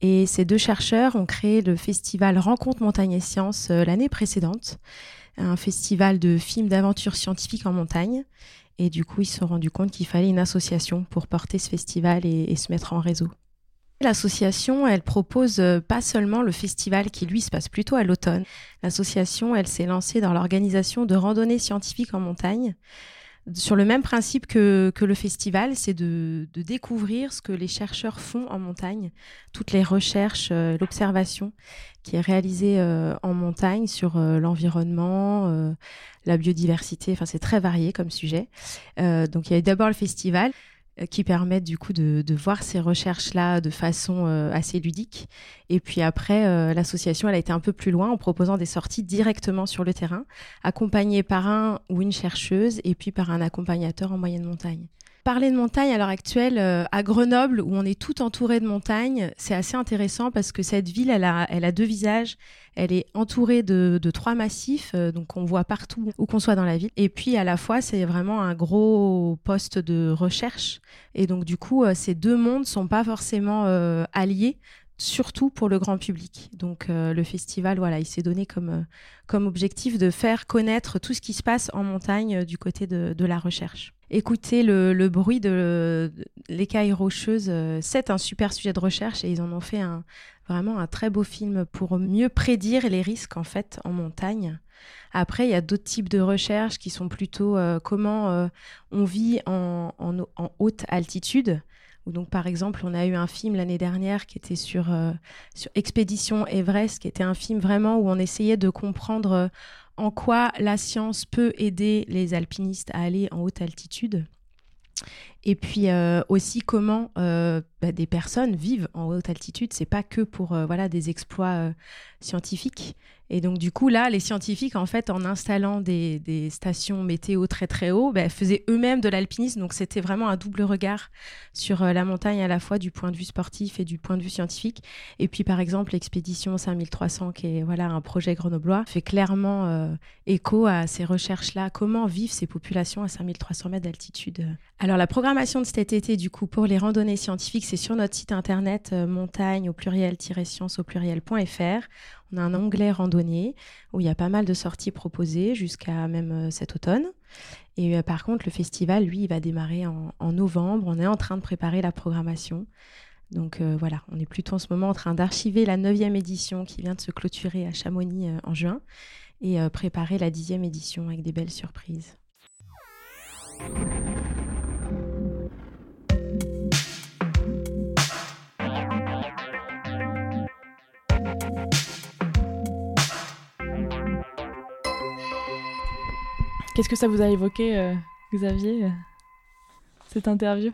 Et ces deux chercheurs ont créé le festival Rencontre Montagne et Sciences euh, l'année précédente, un festival de films d'aventure scientifique en montagne. Et du coup, ils se sont rendus compte qu'il fallait une association pour porter ce festival et, se mettre en réseau. L'association, elle propose euh, pas seulement le festival qui lui se passe plutôt à l'automne. L'association, elle s'est lancée dans l'organisation de randonnées scientifiques en montagne. Sur le même principe que, que le festival, c'est de, de, découvrir ce que les chercheurs font en montagne, toutes les recherches, euh, l'observation qui est réalisée euh, en montagne sur euh, l'environnement, euh, la biodiversité. Enfin, c'est très varié comme sujet. donc, il y a d'abord le festival qui permettent du coup de, de voir ces recherches-là de façon euh, assez ludique. Et puis après, euh, l'association, elle a été un peu plus loin en proposant des sorties directement sur le terrain, accompagnées par un ou une chercheuse et puis par un accompagnateur en moyenne montagne. Parler de montagne à l'heure actuelle, euh, à Grenoble, où on est tout entouré de montagnes, c'est assez intéressant parce que cette ville, elle a, deux visages. Elle est entourée de, trois massifs, euh, donc on voit partout où qu'on soit dans la ville. Et puis à la fois, c'est vraiment un gros poste de recherche. Et donc du coup, euh, ces deux mondes sont pas forcément alliés surtout pour le grand public. Donc le festival, voilà, il s'est donné comme, comme objectif de faire connaître tout ce qui se passe en montagne du côté de, la recherche. Écouter le, bruit de, l'écaille rocheuse, c'est un super sujet de recherche et ils en ont fait un, vraiment un très beau film pour mieux prédire les risques en fait en montagne. Après, il y a d'autres types de recherches qui sont plutôt comment on vit en, haute altitude donc, par exemple, on a eu un film l'année dernière qui était sur, euh, sur Expédition Everest, qui était un film vraiment où on essayait de comprendre euh, en quoi la science peut aider les alpinistes à aller en haute altitude. Et puis euh, aussi comment euh, bah, des personnes vivent en haute altitude. C'est pas que pour euh, voilà des exploits scientifiques. Et donc du coup là, les scientifiques en fait en installant des, stations météo très très haut, bah, faisaient eux-mêmes de l'alpinisme. Donc c'était vraiment un double regard sur la montagne à la fois du point de vue sportif et du point de vue scientifique. Et puis par exemple l'expédition 5300 qui est voilà un projet grenoblois fait clairement écho à ces recherches là. Comment vivent ces populations à 5300 mètres d'altitude Alors la programmation de cet été, du coup, pour les randonnées scientifiques, c'est sur notre site internet euh, montagne au pluriel-science au pluriel.fr. On a un onglet randonnée où il y a pas mal de sorties proposées jusqu'à même euh, cet automne. Et euh, par contre, le festival, lui, il va démarrer en, novembre. On est en train de préparer la programmation. Donc euh, voilà, on est plutôt en ce moment en train d'archiver la neuvième édition qui vient de se clôturer à Chamonix en juin et préparer la dixième édition avec des belles surprises. Qu'est-ce que ça vous a évoqué, euh, Xavier, euh, cette interview?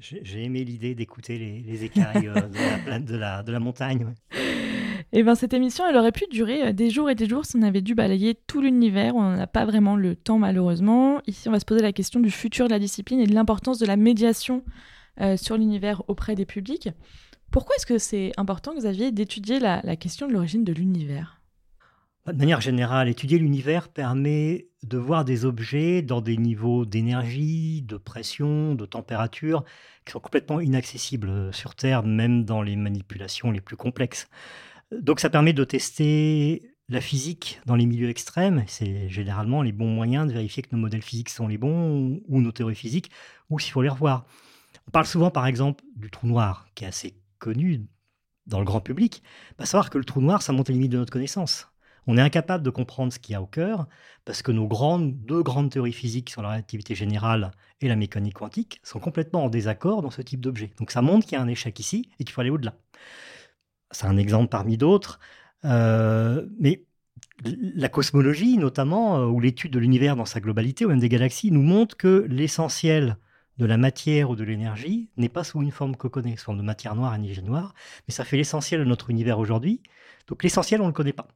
J'ai aimé l'idée d'écouter les, les, écailles euh, de, la, de, la, de, la, montagne. Ouais. Et eh ben cette émission, elle aurait pu durer des jours et des jours si on avait dû balayer tout l'univers. On n'a pas vraiment le temps, malheureusement. Ici, on va se poser la question du futur de la discipline et de l'importance de la médiation sur l'univers auprès des publics. Pourquoi est-ce que c'est important, Xavier, d'étudier la, la question de l'origine de l'univers? De manière générale, étudier l'univers permet de voir des objets dans des niveaux d'énergie, de pression, de température qui sont complètement inaccessibles sur Terre, même dans les manipulations les plus complexes. Donc ça permet de tester la physique dans les milieux extrêmes. C'est généralement les bons moyens de vérifier que nos modèles physiques sont les bons ou nos théories physiques, ou s'il faut les revoir. On parle souvent, par exemple, du trou noir, qui est assez connu dans le grand public. Bah, savoir que le trou noir, ça monte les limites de notre connaissance. On est incapable de comprendre ce qu'il y a au cœur parce que nos deux grandes théories physiques sur la relativité générale et la mécanique quantique sont complètement en désaccord dans ce type d'objet. Donc ça montre qu'il y a un échec ici et qu'il faut aller au-delà. C'est un exemple parmi d'autres. Euh, mais la cosmologie, notamment, euh, ou l'étude de l'univers dans sa globalité, ou même des galaxies, nous montre que l'essentiel de la matière ou de l'énergie n'est pas sous une forme qu'on connaît, sous forme de matière noire, énergie noire, mais ça fait l'essentiel de notre univers aujourd'hui. Donc l'essentiel, on ne le connaît pas.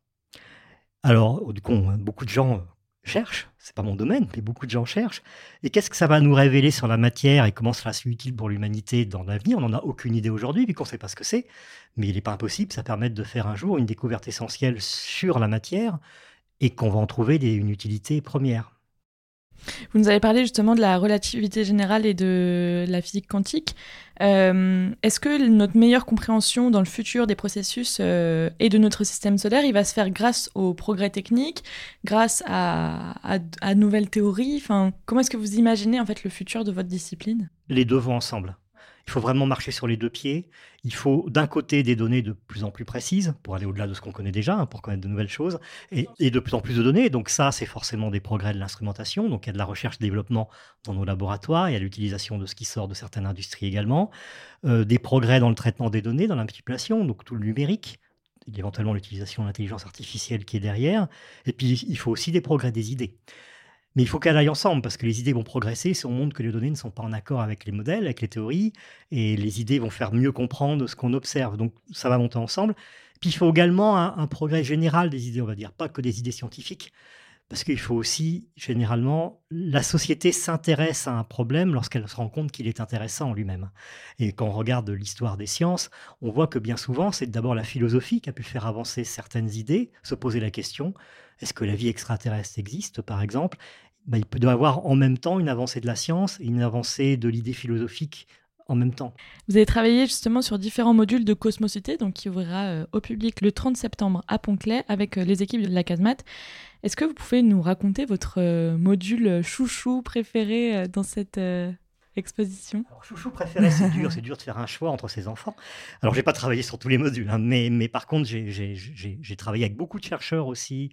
Alors, du coup, beaucoup de gens cherchent, c'est pas mon domaine, mais beaucoup de gens cherchent. Et qu'est-ce que ça va nous révéler sur la matière et comment cela sera utile pour l'humanité dans l'avenir? On n'en a aucune idée aujourd'hui, puisqu'on ne sait pas ce que c'est. Mais il n'est pas impossible, ça permet de faire un jour une découverte essentielle sur la matière et qu'on va en trouver une utilité première. Vous nous avez parlé justement de la relativité générale et de la physique quantique. Euh, est-ce que notre meilleure compréhension dans le futur des processus euh, et de notre système solaire, il va se faire grâce aux progrès techniques, grâce à, à, à nouvelles théories? Enfin, Comment est-ce que vous imaginez en fait le futur de votre discipline? Les deux vont ensemble. Il faut vraiment marcher sur les deux pieds. Il faut d'un côté des données de plus en plus précises pour aller au-delà de ce qu'on connaît déjà, hein, pour connaître de nouvelles choses, et, de plus en plus de données. Donc ça, c'est forcément des progrès de l'instrumentation. Donc il y a de la recherche-développement dans nos laboratoires, il y a l'utilisation de ce qui sort de certaines industries également, euh, des progrès dans le traitement des données, dans la manipulation, donc tout le numérique éventuellement l'utilisation de l'intelligence artificielle qui est derrière. Et puis, il faut aussi des progrès des idées. Mais il faut qu'elles aillent ensemble parce que les idées vont progresser si on montre que les données ne sont pas en accord avec les modèles, avec les théories, et les idées vont faire mieux comprendre ce qu'on observe. Donc ça va monter ensemble. Puis il faut également un, progrès général des idées, on va dire, pas que des idées scientifiques, parce qu'il faut aussi, généralement, la société s'intéresse à un problème lorsqu'elle se rend compte qu'il est intéressant en lui-même. Et quand on regarde l'histoire des sciences, on voit que bien souvent, c'est d'abord la philosophie qui a pu faire avancer certaines idées, se poser la question, est-ce que la vie extraterrestre existe, par exemple? Bah, il peut y avoir en même temps une avancée de la science et une avancée de l'idée philosophique en même temps. Vous avez travaillé justement sur différents modules de Cosmocité, donc qui ouvrira euh, au public le 30 septembre à Pont-Clair avec euh, les équipes de la Casemate. Est-ce que vous pouvez nous raconter votre euh, module chouchou préféré dans cette exposition? Alors, Chouchou préféré, c'est dur, c'est dur de faire un choix entre ses enfants. Alors, j'ai pas travaillé sur tous les modules, hein, mais, mais par contre, j'ai travaillé avec beaucoup de chercheurs aussi,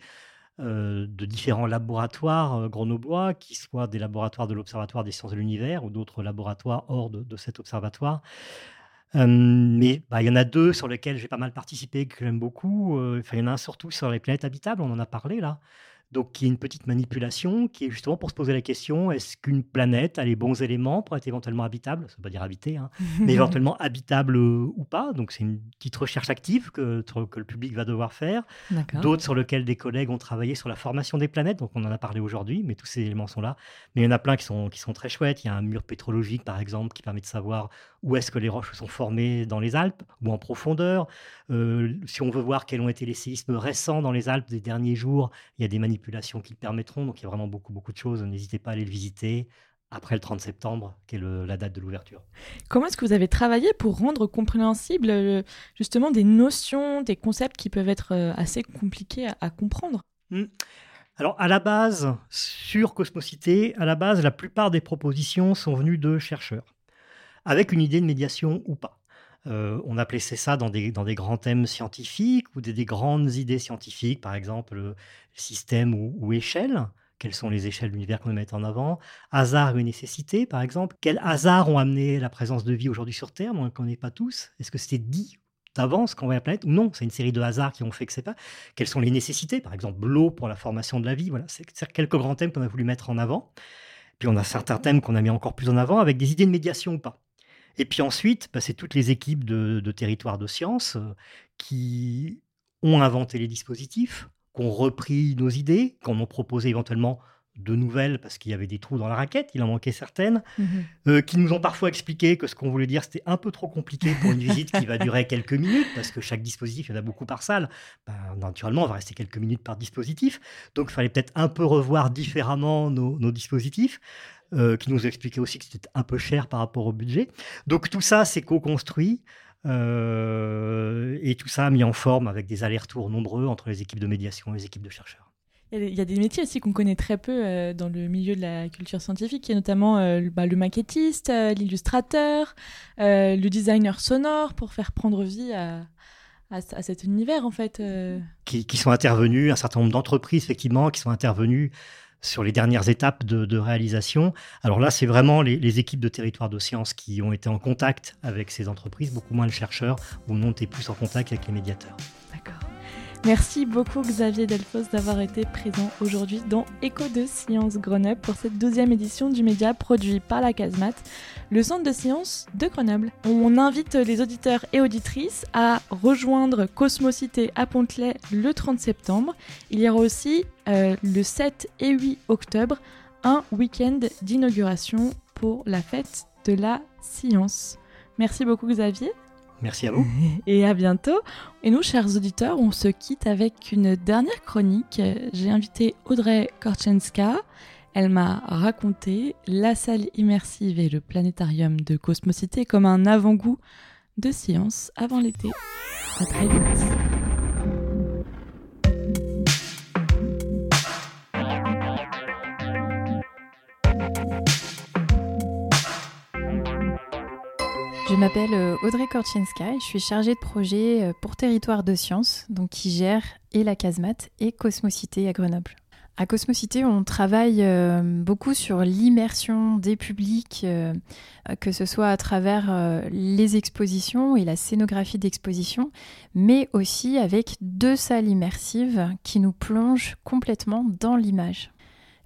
euh, de différents laboratoires euh, grenoblois, qui soient des laboratoires de l'Observatoire des sciences de l'univers ou d'autres laboratoires hors de, cet observatoire. Euh, mais bah, il y en a deux sur lesquels j'ai pas mal participé, que j'aime beaucoup. Il y en a un surtout sur les planètes habitables, on en a parlé là. Donc, qui est une petite manipulation qui est justement pour se poser la question est-ce qu'une planète a les bons éléments pour être éventuellement habitable? Ça ne veut pas dire habiter, hein, mais éventuellement habitable euh, ou pas. Donc, c'est une petite recherche active que, que le public va devoir faire. D'autres sur lesquels des collègues ont travaillé sur la formation des planètes. Donc, on en a parlé aujourd'hui, mais tous ces éléments sont là. Mais il y en a plein qui sont, qui sont très chouettes. Il y a un mur pétrologique, par exemple, qui permet de savoir où est-ce que les roches sont formées dans les Alpes ou en profondeur? Euh, si on veut voir quels ont été les séismes récents dans les Alpes des derniers jours, il y a des manipulations qui le permettront. Donc il y a vraiment beaucoup, beaucoup de choses. N'hésitez pas à aller le visiter après le 30 septembre, qui est la date de l'ouverture. Comment est-ce que vous avez travaillé pour rendre compréhensible euh, justement des notions, des concepts qui peuvent être euh, assez compliqués à, comprendre? Mmh. Alors à la base, sur Cosmocité, à la base, la plupart des propositions sont venues de chercheurs avec une idée de médiation ou pas. Euh, on appelait ça dans des, dans des grands thèmes scientifiques ou des, grandes idées scientifiques, par exemple euh, système ou, échelle. Quelles sont les échelles de l'univers qu'on met en avant? Hasard et nécessité, par exemple. Quels hasards ont amené la présence de vie aujourd'hui sur Terre On ne connaît pas tous? Est-ce que c'était dit d'avance qu'on va la planète? Ou non C'est une série de hasards qui ont fait que c'est pas. Quelles sont les nécessités? Par exemple, l'eau pour la formation de la vie. Voilà, c'est quelques grands thèmes qu'on a voulu mettre en avant. Puis on a certains thèmes qu'on a mis encore plus en avant avec des idées de médiation ou pas. Et puis ensuite, bah, c'est toutes les équipes de, de territoires de sciences euh, qui ont inventé les dispositifs, qui ont repris nos idées, qui en ont proposé éventuellement de nouvelles parce qu'il y avait des trous dans la raquette, il en manquait certaines, mmh euh, qui nous ont parfois expliqué que ce qu'on voulait dire c'était un peu trop compliqué pour une visite qui va durer quelques minutes parce que chaque dispositif, il y en a beaucoup par salle. Ben, naturellement, on va rester quelques minutes par dispositif, donc il fallait peut-être un peu revoir différemment nos, nos dispositifs. Euh, qui nous expliquait aussi que c'était un peu cher par rapport au budget. Donc tout ça, c'est co-construit. Euh, et tout ça mis en forme avec des allers-retours nombreux entre les équipes de médiation et les équipes de chercheurs. Il y a des métiers aussi qu'on connaît très peu euh, dans le milieu de la culture scientifique, y a notamment bah, le maquettiste, l'illustrateur, le designer sonore pour faire prendre vie à, à, cet univers en fait. Qui, qui, sont intervenus, un certain nombre d'entreprises effectivement qui sont intervenues sur les dernières étapes de, réalisation. Alors là, c'est vraiment les, équipes de territoire de sciences qui ont été en contact avec ces entreprises, beaucoup moins les chercheurs, où on plus en contact avec les médiateurs. Merci beaucoup Xavier Delfos d'avoir été présent aujourd'hui dans Écho de Science Grenoble pour cette douzième édition du média produit par la Casemate, le centre de sciences de Grenoble. On invite les auditeurs et auditrices à rejoindre Cosmocité à Pontelet le 30 septembre. Il y aura aussi euh, le 7 et 8 octobre un week-end d'inauguration pour la fête de la science. Merci beaucoup Xavier. Merci à vous. Et à bientôt. Et nous, chers auditeurs, on se quitte avec une dernière chronique. J'ai invité Audrey Korchenska. Elle m'a raconté la salle immersive et le planétarium de Cosmocité comme un avant-goût de science avant l'été. À très. Je m'appelle euh, Audrey Korchinska et je suis chargée de projet euh, pour Territoire de Sciences, donc qui gère et la casemate et Cosmocité à Grenoble. À Cosmocité, on travaille euh, beaucoup sur l'immersion des publics, que ce soit à travers les expositions et la scénographie d'exposition, mais aussi avec deux salles immersives qui nous plongent complètement dans l'image.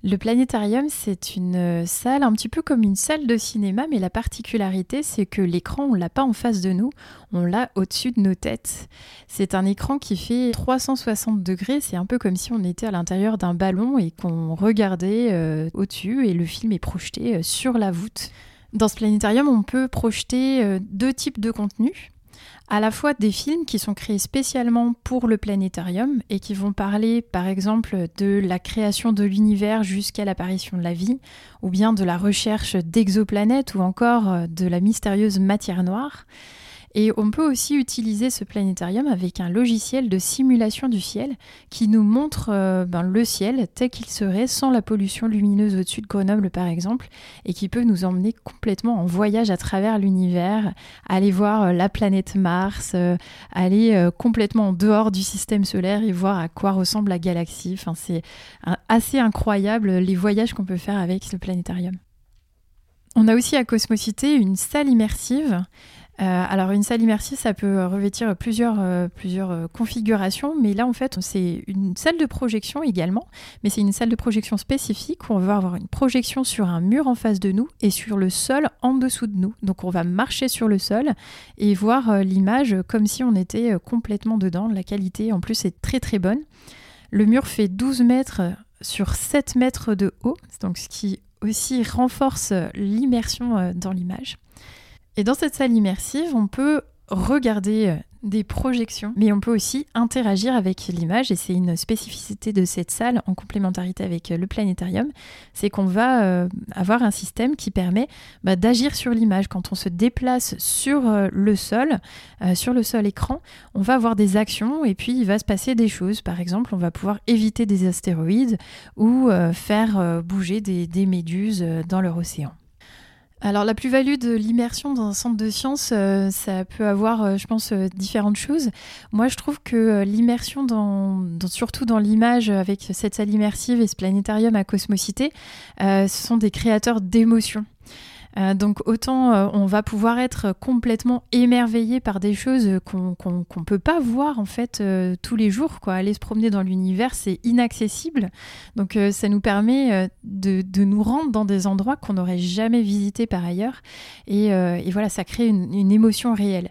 Le planétarium, c'est une euh, salle un petit peu comme une salle de cinéma, mais la particularité, c'est que l'écran, on l'a pas en face de nous, on l'a au-dessus de nos têtes. C'est un écran qui fait 360 degrés, c'est un peu comme si on était à l'intérieur d'un ballon et qu'on regardait euh, au-dessus et le film est projeté euh, sur la voûte. Dans ce planétarium, on peut projeter deux types de contenus à la fois des films qui sont créés spécialement pour le planétarium et qui vont parler par exemple de la création de l'univers jusqu'à l'apparition de la vie, ou bien de la recherche d'exoplanètes ou encore euh, de la mystérieuse matière noire. Et on peut aussi utiliser ce planétarium avec un logiciel de simulation du ciel qui nous montre euh, ben, le ciel tel qu'il serait sans la pollution lumineuse au-dessus de Grenoble par exemple et qui peut nous emmener complètement en voyage à travers l'univers, aller voir euh, la planète Mars, euh, aller complètement en dehors du système solaire et voir à quoi ressemble la galaxie. C'est assez incroyable les voyages qu'on peut faire avec ce planétarium. On a aussi à Cosmocité une salle immersive alors une salle immersive, ça peut revêtir plusieurs, euh, euh, configurations, mais là en fait c'est une salle de projection également, mais c'est une salle de projection spécifique où on va avoir une projection sur un mur en face de nous et sur le sol en dessous de nous. Donc on va marcher sur le sol et voir l'image comme si on était complètement dedans. La qualité en plus est très très bonne. Le mur fait 12 mètres sur 7 mètres de haut, donc ce qui aussi renforce l'immersion dans l'image. Et dans cette salle immersive, on peut regarder euh, des projections, mais on peut aussi interagir avec l'image, et c'est une spécificité de cette salle en complémentarité avec euh, le planétarium, c'est qu'on va euh, avoir un système qui permet bah, d'agir sur l'image. Quand on se déplace sur le sol, sur le sol écran, on va avoir des actions, et puis il va se passer des choses. Par exemple, on va pouvoir éviter des astéroïdes ou faire bouger des méduses dans leur océan. Alors la plus-value de l'immersion dans un centre de sciences, euh, ça peut avoir, euh, je pense, euh, différentes choses. Moi, je trouve que l'immersion, dans, surtout dans l'image, avec cette salle immersive et ce planétarium à Cosmocité, ce sont des créateurs d'émotions. Euh, donc autant euh, on va pouvoir être complètement émerveillé par des choses qu'on ne peut pas voir en fait euh, tous les jours. Quoi. Aller se promener dans l'univers, c'est inaccessible. Donc ça nous permet de, nous rendre dans des endroits qu'on n'aurait jamais visités par ailleurs. Et, voilà, ça crée une émotion réelle.